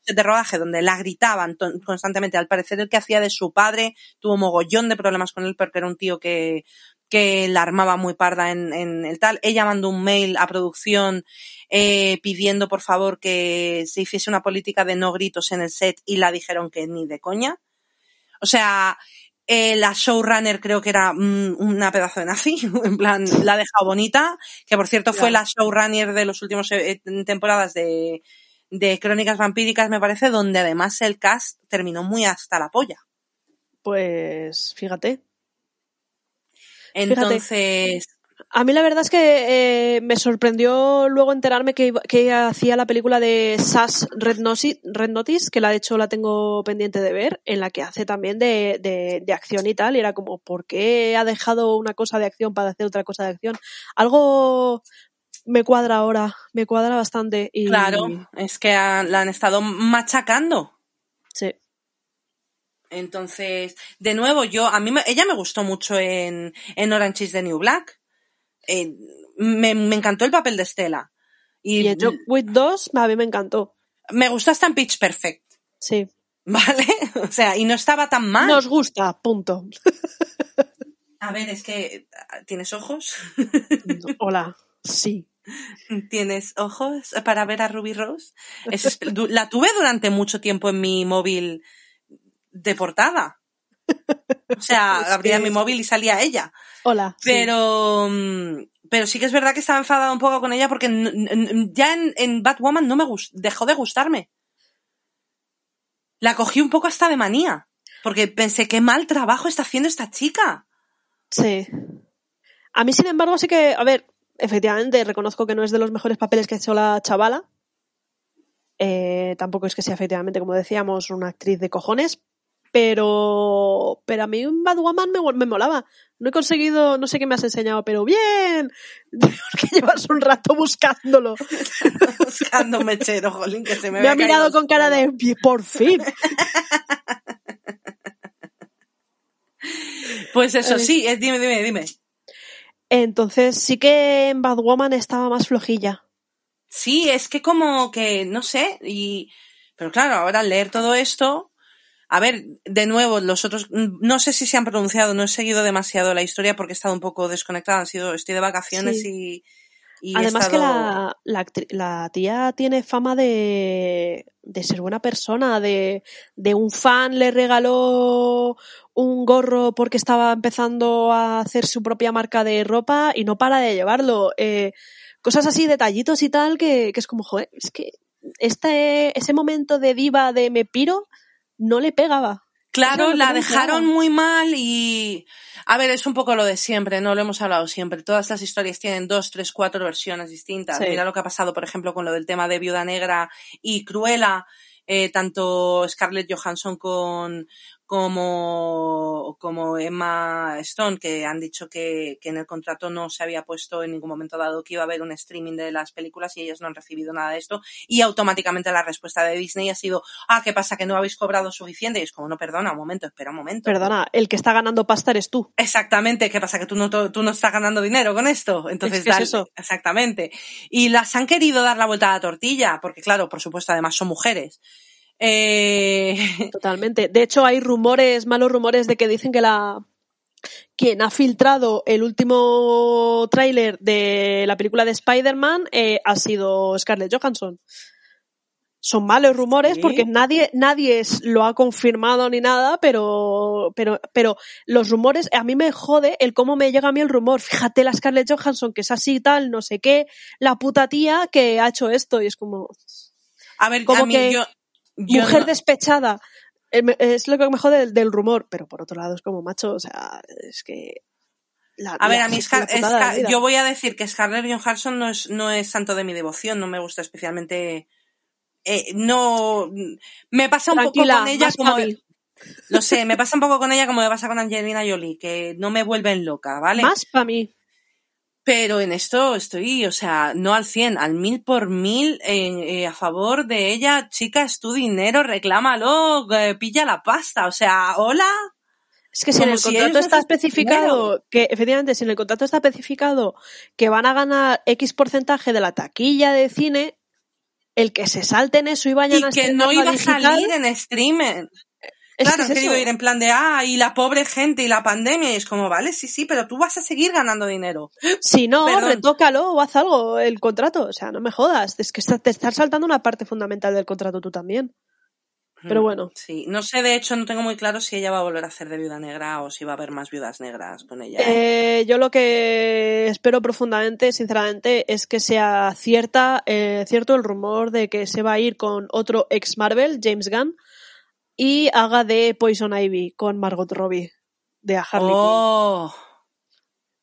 de rodaje donde la gritaban constantemente. Al parecer el que hacía de su padre tuvo mogollón de problemas con él porque era un tío que, que la armaba muy parda en, en el tal. Ella mandó un mail a producción eh, pidiendo por favor que se hiciese una política de no gritos en el set y la dijeron que ni de coña. O sea, eh, la showrunner creo que era mm, una pedazo de nazi, (laughs) en plan, la ha dejado bonita, que por cierto fue la showrunner de los últimos eh, temporadas de, de Crónicas Vampíricas, me parece, donde además el cast terminó muy hasta la polla. Pues fíjate. Entonces, A mí la verdad es que eh, me sorprendió luego enterarme que, que hacía la película de Sass Red Notice, que la de hecho la tengo pendiente de ver, en la que hace también de, de- de acción y tal, y era como, ¿por qué ha dejado una cosa de acción para hacer otra cosa de acción? Algo me cuadra ahora, me cuadra bastante. Y, claro, es que han- la han estado machacando. Sí, Entonces, de nuevo, yo, a mí, me- ella me gustó mucho en, en Orange is the New Black. Eh, me, me encantó el papel de Estela. Y, y en Job with 2 a mí me encantó. me gustó hasta en Pitch Perfect. Sí, (laughs) ¿Vale? O sea, y no estaba tan mal. nos gusta, punto. A ver, es que, ¿tienes ojos? (laughs) Hola, sí. (laughs) ¿Tienes ojos para ver a Ruby Rose? Es- la tuve durante mucho tiempo en mi móvil de portada. O sea, (laughs) Es abría mi móvil y salía ella. Hola. sí. Pero, mm, pero sí que es verdad que estaba enfadada un poco con ella porque ya en, en Batwoman no me dejó de gustarme. La cogí un poco hasta de manía. Porque pensé, qué mal trabajo está haciendo esta chica. Sí. A mí, sin embargo, sí que, a ver, efectivamente, reconozco que no es de los mejores papeles que ha hecho la chavala, Eh, tampoco es que sea efectivamente, como decíamos, una actriz de cojones, pero, pero a mí un Batwoman me, me molaba. No he conseguido, no sé qué me has enseñado, pero bien, (laughs) porque llevas un rato buscándolo. (laughs) Buscando un mechero, jolín, que se me, Me ha mirado con cara de, por fin. (laughs) Pues eso, Ay. sí, eh, dime, dime, dime. Entonces sí que en Batwoman estaba más flojilla. Sí, es que como que, no sé, y... Pero claro, ahora al leer todo esto... A ver, de nuevo, los otros... No sé si se han pronunciado, no he seguido demasiado la historia porque he estado un poco desconectada, han sido, estoy de vacaciones y... y Además que la, la, la tía tiene fama de, de ser buena persona, de, de un fan le regaló un gorro porque estaba empezando a hacer su propia marca de ropa y no para de llevarlo. Eh, cosas así, detallitos y tal, que, que es como, joder, es que este, ese momento de diva de me piro no le pegaba. Claro, la dejaron muy mal y... A ver, es un poco lo de siempre, no lo hemos hablado siempre. Todas las historias tienen dos, tres, cuatro versiones distintas. Sí. Mira lo que ha pasado, por ejemplo, con lo del tema de Viuda Negra y Cruella. eh, tanto Scarlett Johansson con, como, como Emma Stone, que han dicho que, que en el contrato no se había puesto en ningún momento dado que iba a haber un streaming de las películas y ellos no han recibido nada de esto. Y automáticamente la respuesta de Disney ha sido, ah, ¿qué pasa? Que no habéis cobrado suficiente. Y es como, no, perdona, un momento, espera un momento. Perdona, el que está ganando pasta eres tú. Exactamente, ¿qué pasa? Que tú no, tú no estás ganando dinero con esto. Entonces, Es que es dale- eso. exactamente. Y las han querido dar la vuelta a la tortilla, porque claro, por supuesto, además son mujeres. Eh, (laughs) Totalmente. De hecho, hay rumores, malos rumores de que dicen que la quien ha filtrado el último tráiler de la película de Spider-Man eh, ha sido Scarlett Johansson. Son malos rumores Sí. porque nadie, nadie lo ha confirmado ni nada, pero, pero, pero los rumores, a mí me jode el cómo me llega a mí el rumor. Fíjate la Scarlett Johansson, que es así y tal, no sé qué, la puta tía que ha hecho esto, y es como, a ver, Como a mí, que yo, yo mujer no- despechada. Eh, Es lo que me jode del, del rumor, pero por otro lado es como macho, o sea, es que. la- A ver, a mí yo voy a decir que Scarlett Johansson no es, no es santo de mi devoción, no me gusta especialmente. eh, no. Me pasa un Tranquila, poco con ella como. Lo sé, me pasa un poco con ella como me pasa con Angelina Jolie, que no me vuelven loca, ¿vale? Más para mí. Pero en esto estoy, o sea, no al 100, al mil por mil eh, eh, a favor de ella. Chica, es tu dinero, reclámalo, eh, pilla la pasta. O sea, hola. Es que si en el si contrato está especificado, que efectivamente, si en el contrato está especificado que van a ganar X porcentaje de la taquilla de cine, el que se salten eso y vayan Y a que no iba a digital, salir en streaming. Es claro, que es ir en plan de, ah, y la pobre gente y la pandemia. Y es como, vale, sí, sí, pero tú vas a seguir ganando dinero. Si no, Perdón. retócalo o haz algo el contrato. O sea, no me jodas. Es que te estás saltando una parte fundamental del contrato tú también. Pero Mm, bueno. Sí, no sé, de hecho, no tengo muy claro si ella va a volver a hacer de viuda negra o si va a haber más viudas negras con ella. ¿eh? Eh, yo lo que espero profundamente, sinceramente, es que sea cierta, eh, cierto el rumor de que se va a ir con otro ex Marvel, James Gunn, y haga de Poison Ivy con Margot Robbie, de a Harley oh,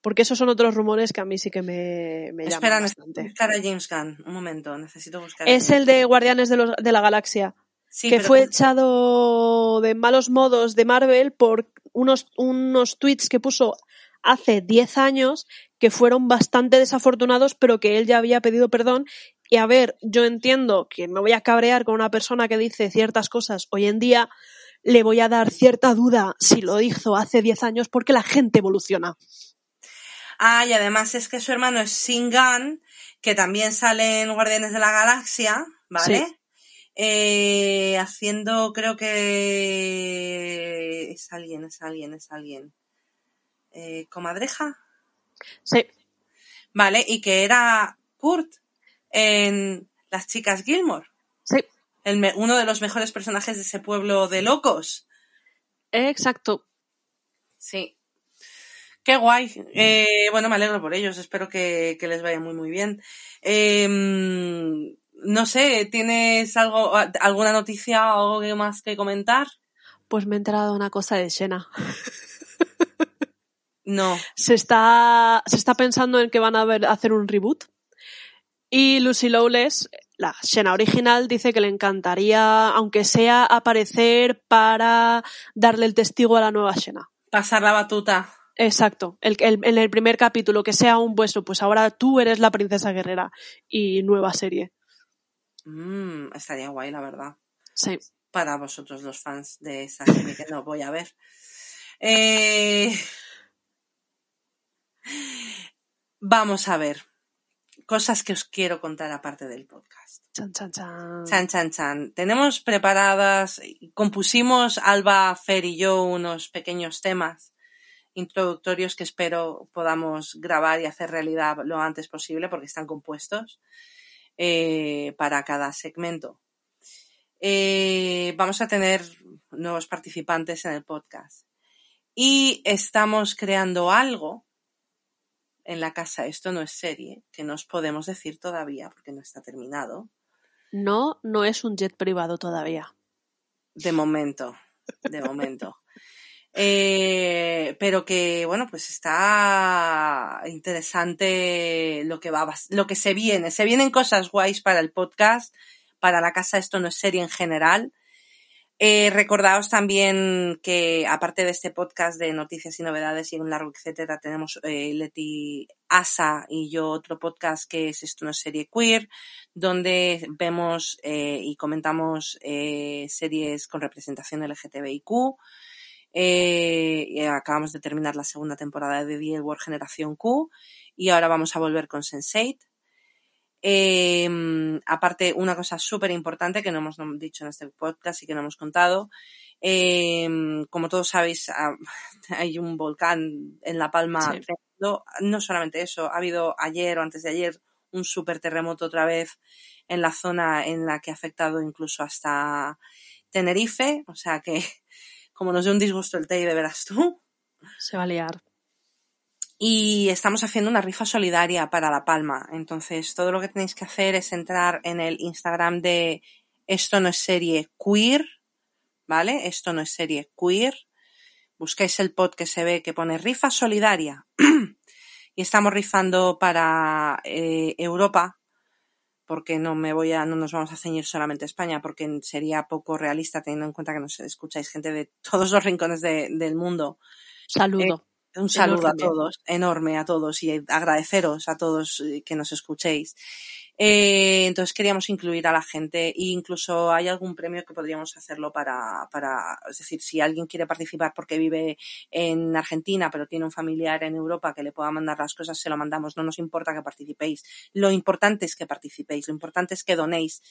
Porque esos son otros rumores que a mí sí que me, me espera, llaman bastante. buscar a James Gunn. Un momento, necesito buscar. a Es el de Guardianes de, los- de la Galaxia. Sí, que fue ¿cómo- echado de malos modos de Marvel por unos, unos tweets que puso hace 10 años que fueron bastante desafortunados, pero que él ya había pedido perdón. Y a ver, yo entiendo que me voy a cabrear con una persona que dice ciertas cosas hoy en día, le voy a dar cierta duda si lo hizo hace 10 años porque la gente evoluciona. Ah, y además es que su hermano es Sin Gunn, que también sale en Guardianes de la Galaxia, ¿vale? Sí. Eh, haciendo, creo que es alguien, es alguien, es alguien. Eh, comadreja, Sí, ¿vale? Y que era Kurt en Las chicas Gilmore, sí, el uno de los mejores personajes de ese pueblo de locos. exacto. Sí. Qué guay. Eh, bueno, me alegro por ellos. Espero que, que les vaya muy, muy bien. Eh, no sé, ¿tienes algo, alguna noticia o algo más que comentar? Pues me he enterado de una cosa de Shena. No. (laughs) se está, se está pensando en que van a ver, hacer un reboot. Y Lucy Lawless, la Xena original dice que le encantaría, aunque sea aparecer para darle el testigo a la nueva Xena. Pasar la batuta. Exacto. El, el- en el primer capítulo, que sea un vuestro, pues ahora tú eres la princesa guerrera y nueva serie. Mm, estaría guay, la verdad. Sí. Para vosotros los fans de esa serie que no voy a ver. Eh, Vamos a ver. Cosas que os quiero contar aparte del podcast. Chan, chan, chan. Chan, chan, chan. Tenemos preparadas, compusimos Alba, Fer y yo unos pequeños temas introductorios que espero podamos grabar y hacer realidad lo antes posible porque están compuestos eh, para cada segmento. Eh, vamos a tener nuevos participantes en el podcast y estamos creando algo en la casa. Esto no es serie, que no os podemos decir todavía porque no está terminado. No, no es un jet privado todavía. De momento, de momento. (laughs) Eh, pero que, bueno, pues está interesante lo que va, lo que se viene. Se vienen cosas guays para el podcast, para la casa. Esto no es serie en general. Eh, recordaos también que, aparte de este podcast de noticias y novedades y un largo etcétera, tenemos eh, Leti Asa y yo otro podcast que es Esto no serie queer, donde vemos eh, y comentamos eh, series con representación LGTBIQ. Eh, y acabamos de terminar la segunda temporada de The L Word Generación Q y ahora vamos a volver con Sense8. Eh, aparte, una cosa súper importante que no hemos dicho en este podcast y que no hemos contado. Eh, como todos sabéis, (laughs) hay un volcán en La Palma. Sí. No solamente eso, ha habido ayer o antes de ayer un súper terremoto otra vez en la zona en la que ha afectado incluso hasta Tenerife. O sea que, (laughs) como nos dé un disgusto el TEI, de verás tú. Se va a liar. Y estamos haciendo una rifa solidaria para La Palma. Entonces, todo lo que tenéis que hacer es entrar en el Instagram de Esto no es serie queer, ¿vale? Esto no es serie queer. Buscáis el pod que se ve que pone rifa solidaria. (clears throat) y estamos rifando para eh, Europa, porque no me voy a, no nos vamos a ceñir solamente a España, porque sería poco realista teniendo en cuenta que nos escucháis gente de todos los rincones de- del mundo. Saludo. Un saludo a todos, enorme a todos y agradeceros a todos eh, que nos escuchéis. Eh, entonces queríamos incluir a la gente e incluso hay algún premio que podríamos hacerlo para, para, es decir, si alguien quiere participar porque vive en Argentina pero tiene un familiar en Europa que le pueda mandar las cosas, se lo mandamos. No nos importa que participéis. Lo importante es que participéis, lo importante es que donéis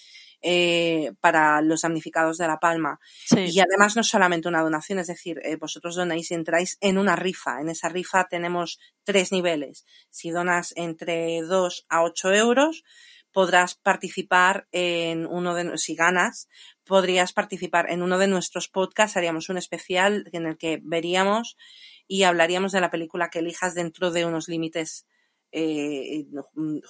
eh, para los damnificados de La Palma. Sí. Y además no es solamente una donación, es decir, eh, vosotros donáis y entráis en una rifa. En esa rifa tenemos tres niveles. Si donas entre 2 a 8 euros, podrás participar en uno de, si ganas, podrías participar en uno de nuestros podcasts, haríamos un especial en el que veríamos y hablaríamos de la película que elijas dentro de unos límites eh, ju-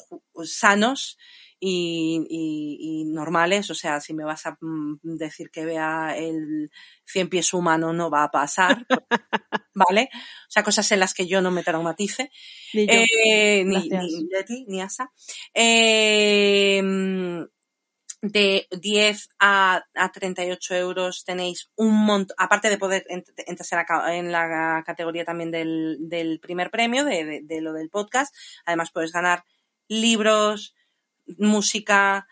sanos y, y- y normales. O sea, si me vas a mm, decir que vea el cien pies humano, no va a pasar. (laughs) ¿Vale? O sea, cosas en las que yo no me traumatice. Ni yo. Eh, ni, ni Leti, ni Asa. Eh, de 10 a, a 38 euros tenéis un montón, aparte de poder ent- entrar en la, categoría también del, del primer premio, de, de- de lo del podcast, además puedes ganar libros, música,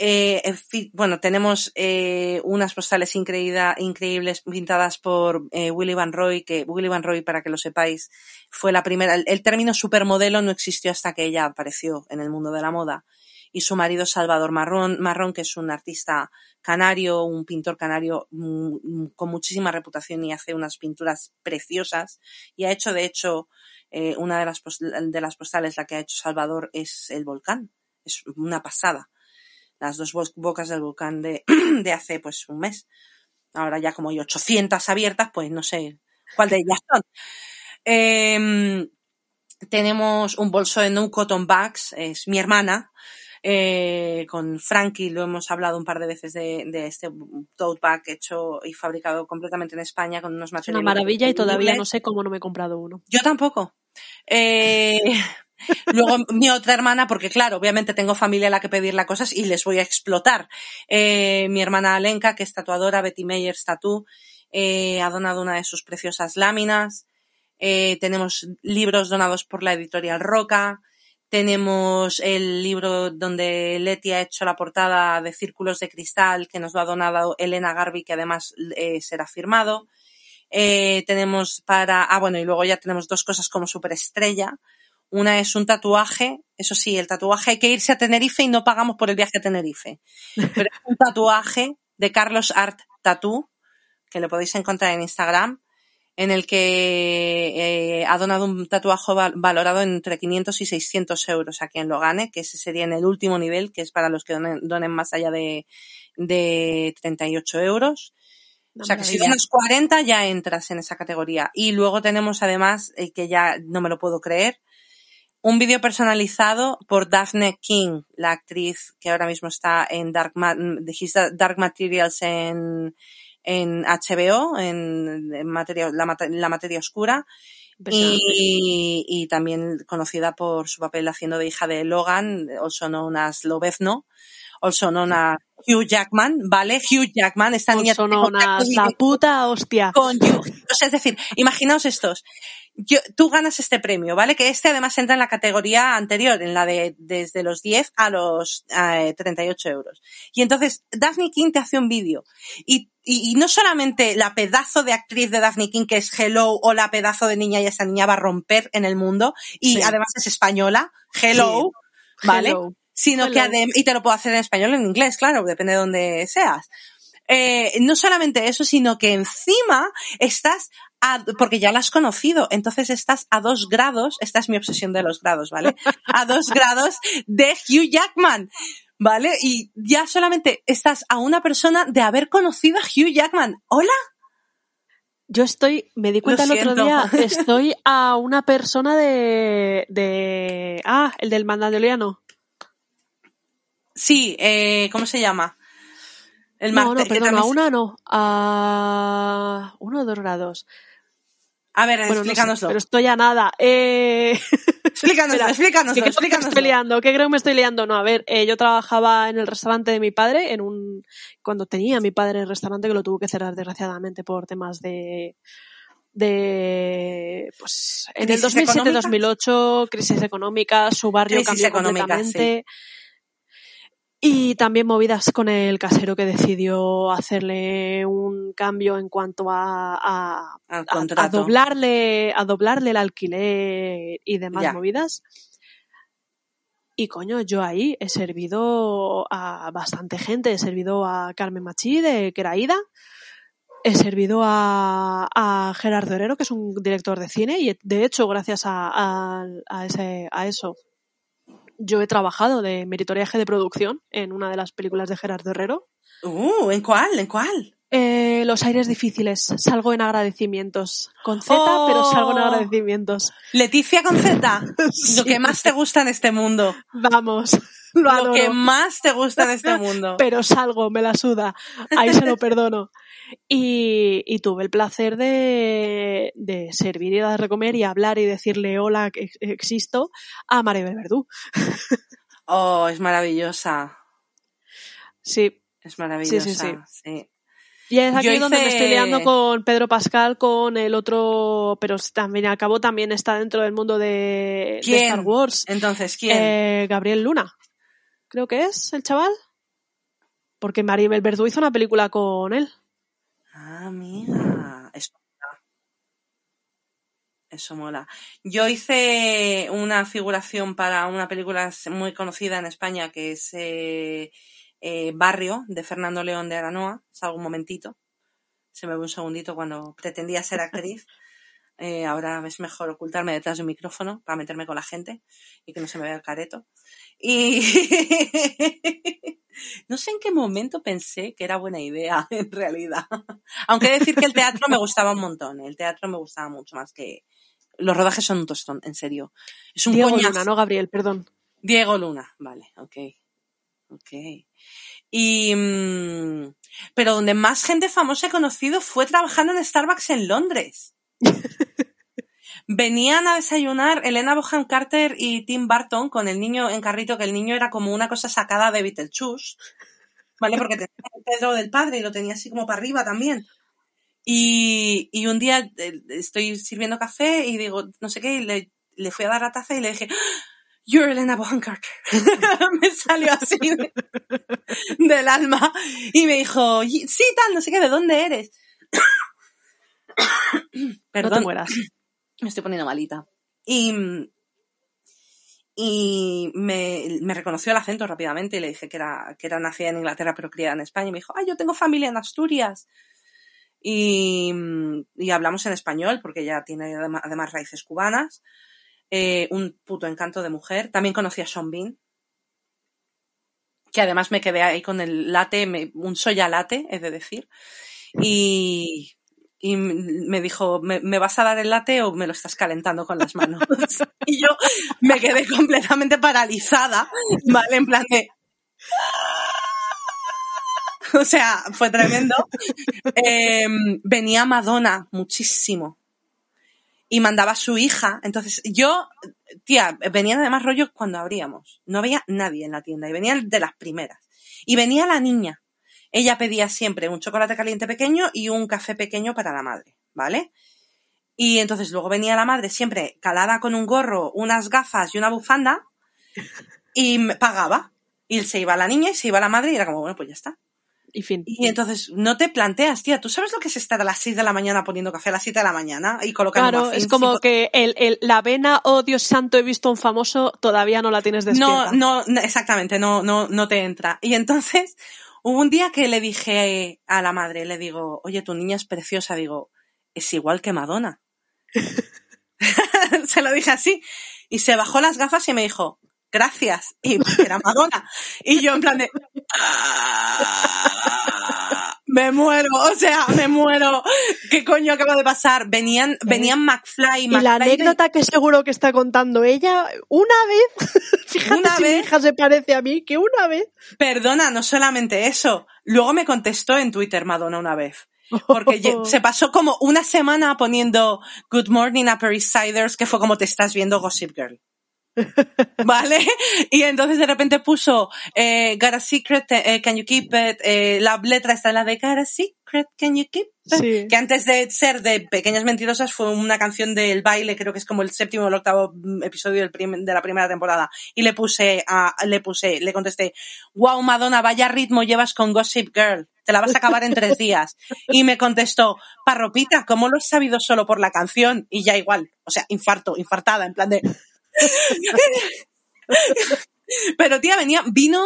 eh, bueno, tenemos eh, unas postales increíbles pintadas por eh, Willy Van Roy, que Willy Van Roy, para que lo sepáis, fue la primera, el, el término supermodelo no existió hasta que ella apareció en el mundo de la moda. Y su marido Salvador Marrón, Marrón, que es un artista canario, un pintor canario mm, con muchísima reputación y hace unas pinturas preciosas. Y ha hecho, de hecho, eh, una de las, de las postales, la que ha hecho Salvador, es el volcán. Es una pasada. Las dos bo- bocas del volcán de, (clears throat) de hace pues un mes. Ahora ya como hay 800 abiertas, pues no sé cuál de ellas son. Em, tenemos un bolso de No Cotton Bags, es mi hermana, eh, con Frankie, lo hemos hablado un par de veces de, de este tote bag hecho y fabricado completamente en España con unos Es una materiales. maravilla y todavía no sé cómo no me he comprado uno. Yo tampoco. Eh, (laughs) Luego mi otra hermana, porque claro, obviamente tengo familia a la que pedirle cosas y les voy a explotar. Eh, mi hermana Alenka, que es tatuadora, Betty Meyers Tattoo, eh, ha donado una de sus preciosas láminas. Eh, tenemos libros donados por la editorial Roca. Tenemos el libro donde Leti ha hecho la portada de Círculos de Cristal que nos lo ha donado Elena Garbi, que además eh, será firmado. Eh, tenemos para, ah, bueno, y luego ya tenemos dos cosas como superestrella. Una es un tatuaje, eso sí, el tatuaje hay que irse a Tenerife y no pagamos por el viaje a Tenerife. Pero es un tatuaje de Carlos Art Tattoo, que lo podéis encontrar en Instagram, en el que eh, ha donado un tatuaje valorado entre 500 y 600 euros a quien lo gane, que ese sería en el último nivel, que es para los que donen, más allá de, de 38 euros. o sea que si donas 40 ya entras en esa categoría. Y luego tenemos además, eh, que ya no me lo puedo creer, un vídeo personalizado por Daphne King, la actriz que ahora mismo está en Dark, Dark Materials en, en HBO, en, materia, la, la, materia oscura. Y, y, también conocida por su papel haciendo de hija de Logan, also known as Lobezno, also known as Hugh Jackman, ¿vale? Hugh Jackman, esta niña... As la puta hostia. Con Hugh. O sea, es decir, imaginaos estos yo, tú ganas este premio, ¿vale? Que este además entra en la categoría anterior, en la de desde los 10 a los eh, 38 euros. Y entonces Daphne King te hace un vídeo y, y, y, no solamente la pedazo de actriz de Daphne King que es Hello o la pedazo de niña y esa niña va a romper en el mundo y sí. además es española, Hello, sí. ¿vale? Hello. Sino que además, y te lo puedo hacer en español o en inglés, claro, depende de donde seas. Eh, no solamente eso, sino que encima estás a, porque ya la has conocido, entonces estás a dos grados, esta es mi obsesión de los grados, ¿vale? A dos (laughs) grados de Hugh Jackman, ¿vale? Y ya solamente estás a una persona de haber conocido a Hugh Jackman. ¿Hola? Yo estoy, me di cuenta el otro día, (laughs) estoy a una persona de, de, ah, el del Mandaloriano. Sí, eh, ¿cómo se llama? El no, no, perdón, a una no, a uno o dos grados. A ver, bueno, explícanoslo. No sé, pero estoy a nada. Eh... (laughs) Explícanoslo, explícanoslo, ¿qué, explícanoslo. Que estoy liando? ¿Qué creo que me estoy liando? No, a ver, eh, yo trabajaba en el restaurante de mi padre, en un cuando tenía mi padre el restaurante que lo tuvo que cerrar desgraciadamente por temas de de pues en el 2007-2008 crisis económica, su barrio crisis cambió completamente. Sí. Y también movidas con el casero que decidió hacerle un cambio en cuanto a, a, a, a doblarle, a doblarle el alquiler y demás ya. movidas. Y coño, yo ahí he servido a bastante gente. He servido a Carmen Machi, de que era Ida. He servido a, a Gerardo Herrero, que es un director de cine, y de hecho, gracias a, a, a, ese, a eso, yo he trabajado de meritoriaje de producción en una de las películas de Gerardo Herrero. Uh, ¿en cuál? ¿En cuál? Eh, los aires difíciles. Salgo en agradecimientos. Con Z, oh, pero salgo en agradecimientos. Leticia con Z. sí. (laughs) Lo que más te gusta en este mundo. Vamos. Lo, lo que más te gusta en este (laughs) mundo. pero salgo, me la suda. Ahí se lo (laughs) perdono. Y, y, tuve el placer de, de servir y dar de comer y hablar y decirle hola, que existo a Maribel Verdú. (laughs) Oh, es maravillosa. Sí. Es maravillosa. Sí, sí, sí. sí. Y es aquí Yo donde me estoy liando con Pedro Pascal, con el otro, pero también acabó también está dentro del mundo de Star Wars. Entonces, ¿quién? Eh, Gabriel Luna. Creo que es el chaval. Porque Maribel Verdú hizo una película con él. Eso mola. Eso mola. Yo hice una figuración para una película muy conocida en España que es eh, eh, Barrio de Fernando León de Aranoa. Salgo un momentito. Se me ve un segundito cuando pretendía ser actriz. (laughs) Eh, ahora es mejor ocultarme detrás de un micrófono para meterme con la gente y que no se me vea el careto. Y (laughs) no sé en qué momento pensé que era buena idea, (laughs) en realidad. Aunque decir que el teatro me gustaba un montón. El teatro me gustaba mucho más que. Los rodajes son un tostón, en serio. Es un Diego coñazo. Luna, no Gabriel, perdón. Diego Luna, vale, ok. Ok. Y. Mmm, pero donde más gente famosa he conocido fue trabajando en Starbucks en Londres. (laughs) venían a desayunar Elena Bohan Carter y Tim Burton con el niño en carrito, que el niño era como una cosa sacada de Beetlejuice, ¿vale? Porque tenía el Pedro del padre y lo tenía así como para arriba también. Y, y un día eh, estoy sirviendo café y digo, no sé qué, y le, le fui a dar la taza y le dije, You're Elena Bonham Carter. (laughs) me salió así de- del alma. Y me dijo, "Y- sí, tal, no sé qué, ¿de dónde eres? (coughs) No te Perdón, mueras. Me estoy poniendo malita. Y, y me, me reconoció el acento rápidamente y le dije que era, que era nacida en Inglaterra pero criada en España. Y me dijo, ah, yo tengo familia en Asturias. Y, y hablamos en español porque ella tiene además, raíces cubanas. Eh, un puto encanto de mujer. También conocí a Sean Bean. Que además me quedé ahí con el latte, me- un soya latte, he de decir. Y, y me dijo, ¿me, me vas a dar el latte o me lo estás calentando con las manos? (laughs) y yo me quedé completamente paralizada, ¿vale? En plan de... O sea, fue tremendo. Eh, venía Madonna muchísimo. Y mandaba a su hija. Entonces, yo, tía, venían además rollo cuando abríamos. No había nadie en la tienda y venían de las primeras. Y venía la niña. Ella pedía siempre un chocolate caliente pequeño y un café pequeño para la madre, ¿vale? Y entonces luego venía la madre siempre calada con un gorro, unas gafas y una bufanda y pagaba. Y se iba la niña y se iba la madre y era como, bueno, pues ya está. Y fin. Y entonces no te planteas, tía, ¿tú sabes lo que es estar a las 6 de la mañana poniendo café a las 7 de la mañana y colocando Claro, muffins es como y- que el, el- la vena, oh Dios santo, he visto un famoso, todavía no la tienes despierta. No, no, exactamente, no, no, no te entra. Y entonces hubo un día que le dije a la madre, le digo, oye, tu niña es preciosa, digo, es igual que Madonna. (laughs) se lo dije así. Y se bajó las gafas y me dijo, gracias. Y era Madonna. Y yo en plan de... "Ah, Me muero, o sea, me muero. ¿Qué coño acaba de pasar? Venían, venían McFly, Y la McFly anécdota que seguro que está contando ella, una vez, (laughs) fíjate Una si mi vez. hija se parece a mí, que una vez. Perdona, no solamente eso. Luego me contestó en Twitter Madonna una vez. Porque (laughs) se pasó como una semana poniendo Good Morning Upper East Siders, que fue como te estás viendo Gossip Girl. (laughs) ¿Vale? Y entonces de repente puso eh, Got a Secret, eh, Can You Keep It? Eh, la letra está en la de Got a Secret, Can You Keep? Sí. Que antes de ser de Pequeñas Mentirosas fue una canción del baile, creo que es como el séptimo o el octavo mm, episodio del prim- de la primera temporada. Y le puse, a, le puse, le contesté, wow Madonna, vaya ritmo llevas con Gossip Girl, te la vas a acabar en tres días. Y me contestó, parropita, ¿cómo lo has sabido solo por la canción? Y ya igual, o sea, infarto, infartada, en plan de... (laughs) Pero tía, venía, vino,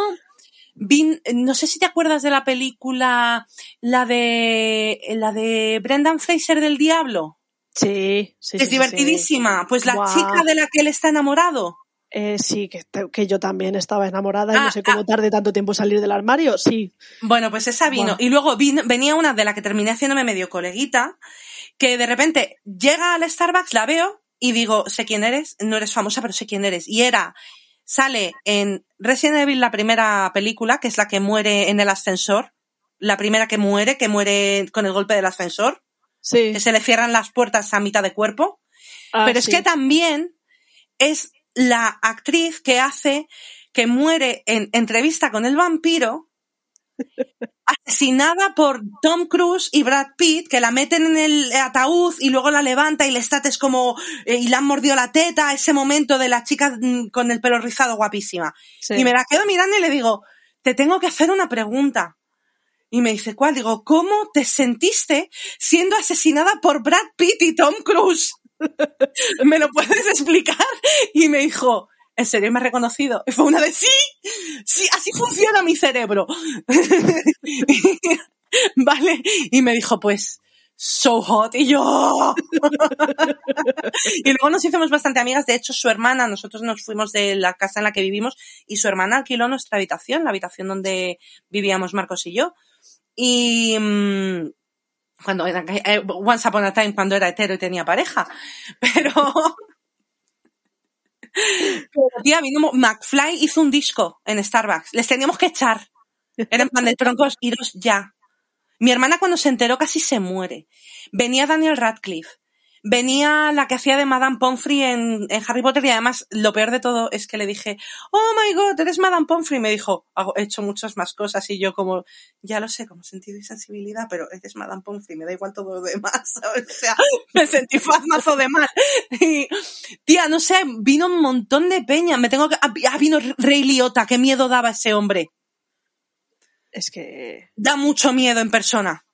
vin- no sé si te acuerdas de la película, la de, la de Brendan Fraser del Diablo. Sí, sí, es sí, divertidísima. Pues la chica de la que él está enamorado. Eh, sí, que, que yo también estaba enamorada y Ah, no sé cómo tardé tanto tiempo en salir del armario. Sí, Bueno, pues esa vino. Y luego vino- venía una de la que terminé haciéndome medio coleguita, que de repente llega al Starbucks, la veo y digo, sé quién eres, no eres famosa, pero sé quién eres. Y era, sale en Resident Evil, la primera película, que es la que muere en el ascensor, la primera que muere, que muere con el golpe del ascensor, sí. que se le cierran las puertas a mitad de cuerpo. Ah, Pero es que también es la actriz que hace que muere en entrevista con el vampiro, asesinada por Tom Cruise y Brad Pitt, que la meten en el ataúd y luego la levanta y le es como, eh, y le han mordido la teta, ese momento de la chica mm, con el pelo rizado guapísima. Sí. Y me la quedo mirando y le digo, te tengo que hacer una pregunta. Y me dice, ¿cuál? Digo, ¿cómo te sentiste siendo asesinada por Brad Pitt y Tom Cruise? (laughs) ¿Me lo puedes explicar? Y me dijo, ¿en serio me ha reconocido? Y fue una de sí, sí, así funciona mi cerebro. (laughs) vale. Y me dijo, pues, so hot. Y yo. (laughs) y luego nos hicimos bastante amigas. De hecho, su hermana, nosotros nos fuimos de la casa en la que vivimos y su hermana alquiló nuestra habitación, la habitación donde vivíamos Marcos y yo. Y mm, cuando era, eh, once upon a time, cuando era hetero y tenía pareja. (laughs) Pero. Tía, vino McFly hizo un disco en Starbucks. Les teníamos que echar. Era en plan de troncos, iros ya. Mi hermana cuando se enteró casi se muere. Venía Daniel Radcliffe. Venía la que hacía de Madame Pomfrey en, en, Harry Potter y además lo peor de todo es que le dije, oh my god, eres Madame Pomfrey. Y me dijo, he hecho muchas más cosas y yo como, ya lo sé, como sentido y sensibilidad, pero eres Madame Pomfrey, me da igual todo lo demás. (laughs) O sea, me sentí fazmazo de mal. Y, tía, no sé, vino un montón de peña. Me tengo que, ah, ah vino Rey Liotta, qué miedo daba ese hombre. Es que... Da mucho miedo en persona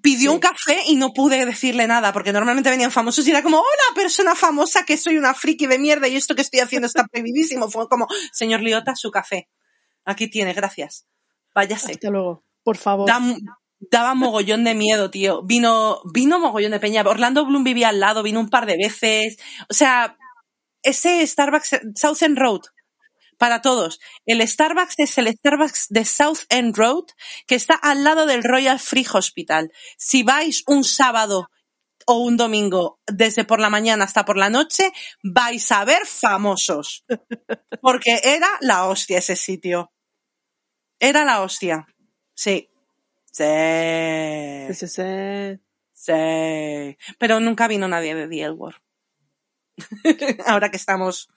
pidió sí. un café y no pude decirle nada, porque normalmente venían famosos y era como, hola, persona famosa, que soy una friki de mierda y esto que estoy haciendo está prohibidísimo. Fue como, señor Liota, su café. Aquí tiene, gracias. Váyase. Hasta luego, por favor. Da, daba mogollón de miedo, tío. Vino, vino mogollón de peña. Orlando Bloom vivía al lado, vino un par de veces. O sea, ese Starbucks, Southern Road, para todos. El Starbucks es el Starbucks de South End Road, que está al lado del Royal Free Hospital. Si vais un sábado o un domingo desde por la mañana hasta por la noche, vais a ver famosos. (laughs) Porque era la hostia ese sitio. Era la hostia. Sí. Sí. Sí, sí, sí. Sí. Pero nunca vino nadie de The Elwar. (laughs) Ahora que estamos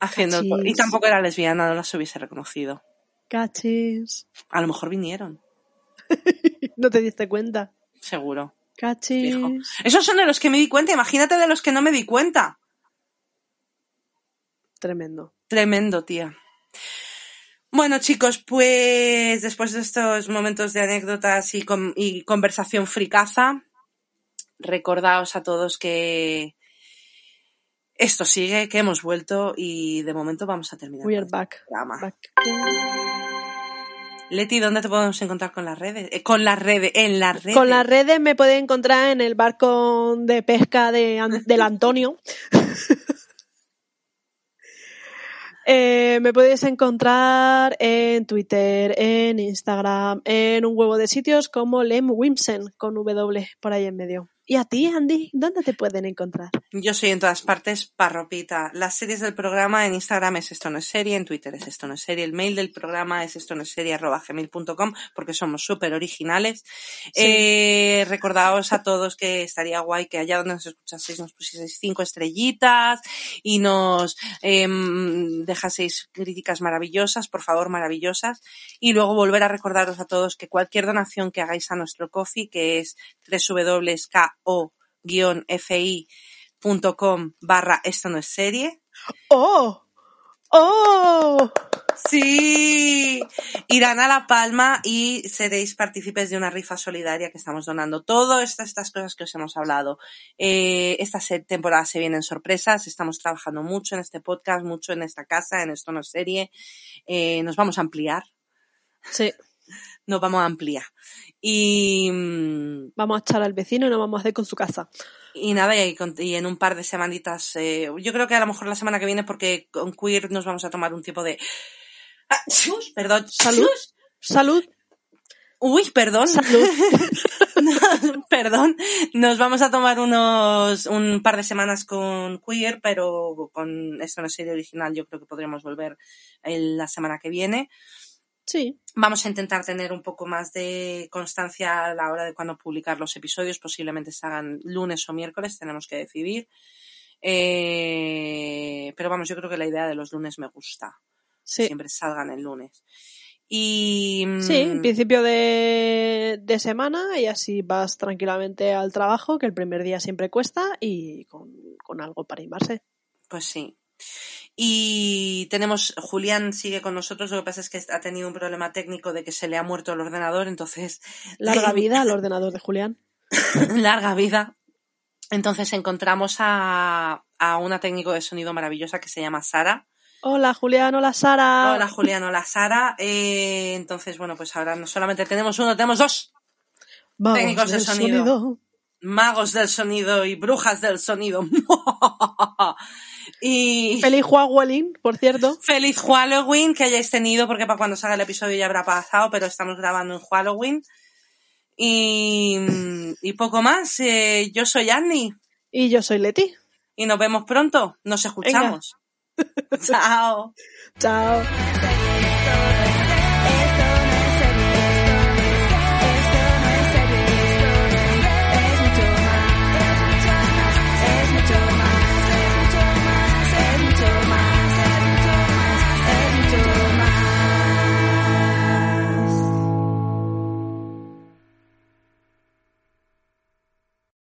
haciendo Cachis. y tampoco era lesbiana, no las hubiese reconocido. Cachis. A lo mejor vinieron, (laughs) no te diste cuenta. seguro. Cachis. Fijo. Esos son de los que me di cuenta, imagínate de los que no me di cuenta. Tremendo. Tremendo, tía. Bueno, chicos, pues después de estos momentos de anécdotas y, con- y conversación fricaza, recordaos a todos que esto sigue, que hemos vuelto y de momento vamos a terminar. We are este back. Back. Leti, ¿dónde te podemos encontrar con las redes? Eh, con las redes, en las redes. Con las redes me puedes encontrar en el barco de pesca de, del Antonio. (laughs) Eh, me puedes encontrar en Twitter, en Instagram, en un huevo de sitios como Lem Wimsen con W por ahí en medio. ¿Y a ti, Andy? ¿Dónde te pueden encontrar? Yo soy en todas partes parropita. Las series del programa en Instagram es esto no es serie, en Twitter es esto no es serie, el mail del programa es esto no es serie arroba gmail.com porque somos súper originales. Eh, recordaos a todos que estaría guay que allá donde nos escuchaseis nos pusieseis cinco estrellitas y nos em, dejaseis críticas maravillosas, por favor, maravillosas. Y luego volver a recordaros a todos que cualquier donación que hagáis a nuestro coffee, que es www.ko-fi.com barra esto no es serie. ¡Oh! ¡Oh! Sí, irán a La Palma y seréis partícipes de una rifa solidaria que estamos donando. Todas estas, estas cosas que os hemos hablado. Eh, esta se- temporada se vienen sorpresas, estamos trabajando mucho en este podcast, mucho en esta casa, en esto no es serie. Eh, nos vamos a ampliar, Sí, nos vamos a ampliar. Y, mm, vamos a echar al vecino y nos vamos a hacer con su casa. Y nada, y, en un par de semanitas, eh, yo creo que a lo mejor la semana que viene, porque con Queer nos vamos a tomar un tipo de... Ah, perdón. Salud. Salud. Uy, perdón. Salud. (laughs) perdón. Nos vamos a tomar unos un par de semanas con Queer, pero con esto no es serie original, yo creo que podremos volver el- la semana que viene. Sí. Vamos a intentar tener un poco más de constancia a la hora de cuando publicar los episodios. Posiblemente se hagan lunes o miércoles, tenemos que decidir. Eh, pero vamos, yo creo que la idea de los lunes me gusta. Sí. Siempre salgan el lunes. Y. Sí, mm, en principio de, de semana y así vas tranquilamente al trabajo, que el primer día siempre cuesta y con, con algo para animarse. Pues sí. Y tenemos, Julián sigue con nosotros, lo que pasa es que ha tenido un problema técnico de que se le ha muerto el ordenador, entonces (laughs) Larga vida al ordenador de Julián. (laughs) larga vida. Entonces encontramos a, a una técnico de sonido maravillosa que se llama Sara. Hola Julián, hola Sara. Hola Julián, hola Sara. Eh, entonces, bueno, pues ahora no solamente tenemos uno, tenemos dos Vamos técnicos de sonido. Magos del sonido y brujas del sonido. (laughs) y Feliz Halloween, por cierto. feliz Halloween que hayáis tenido, porque para cuando salga el episodio ya habrá pasado, pero estamos grabando en Halloween. Y, y poco más. Eh, yo soy Annie Y yo soy Leti. y nos vemos pronto. Nos escuchamos. (laughs) Chao. Chao.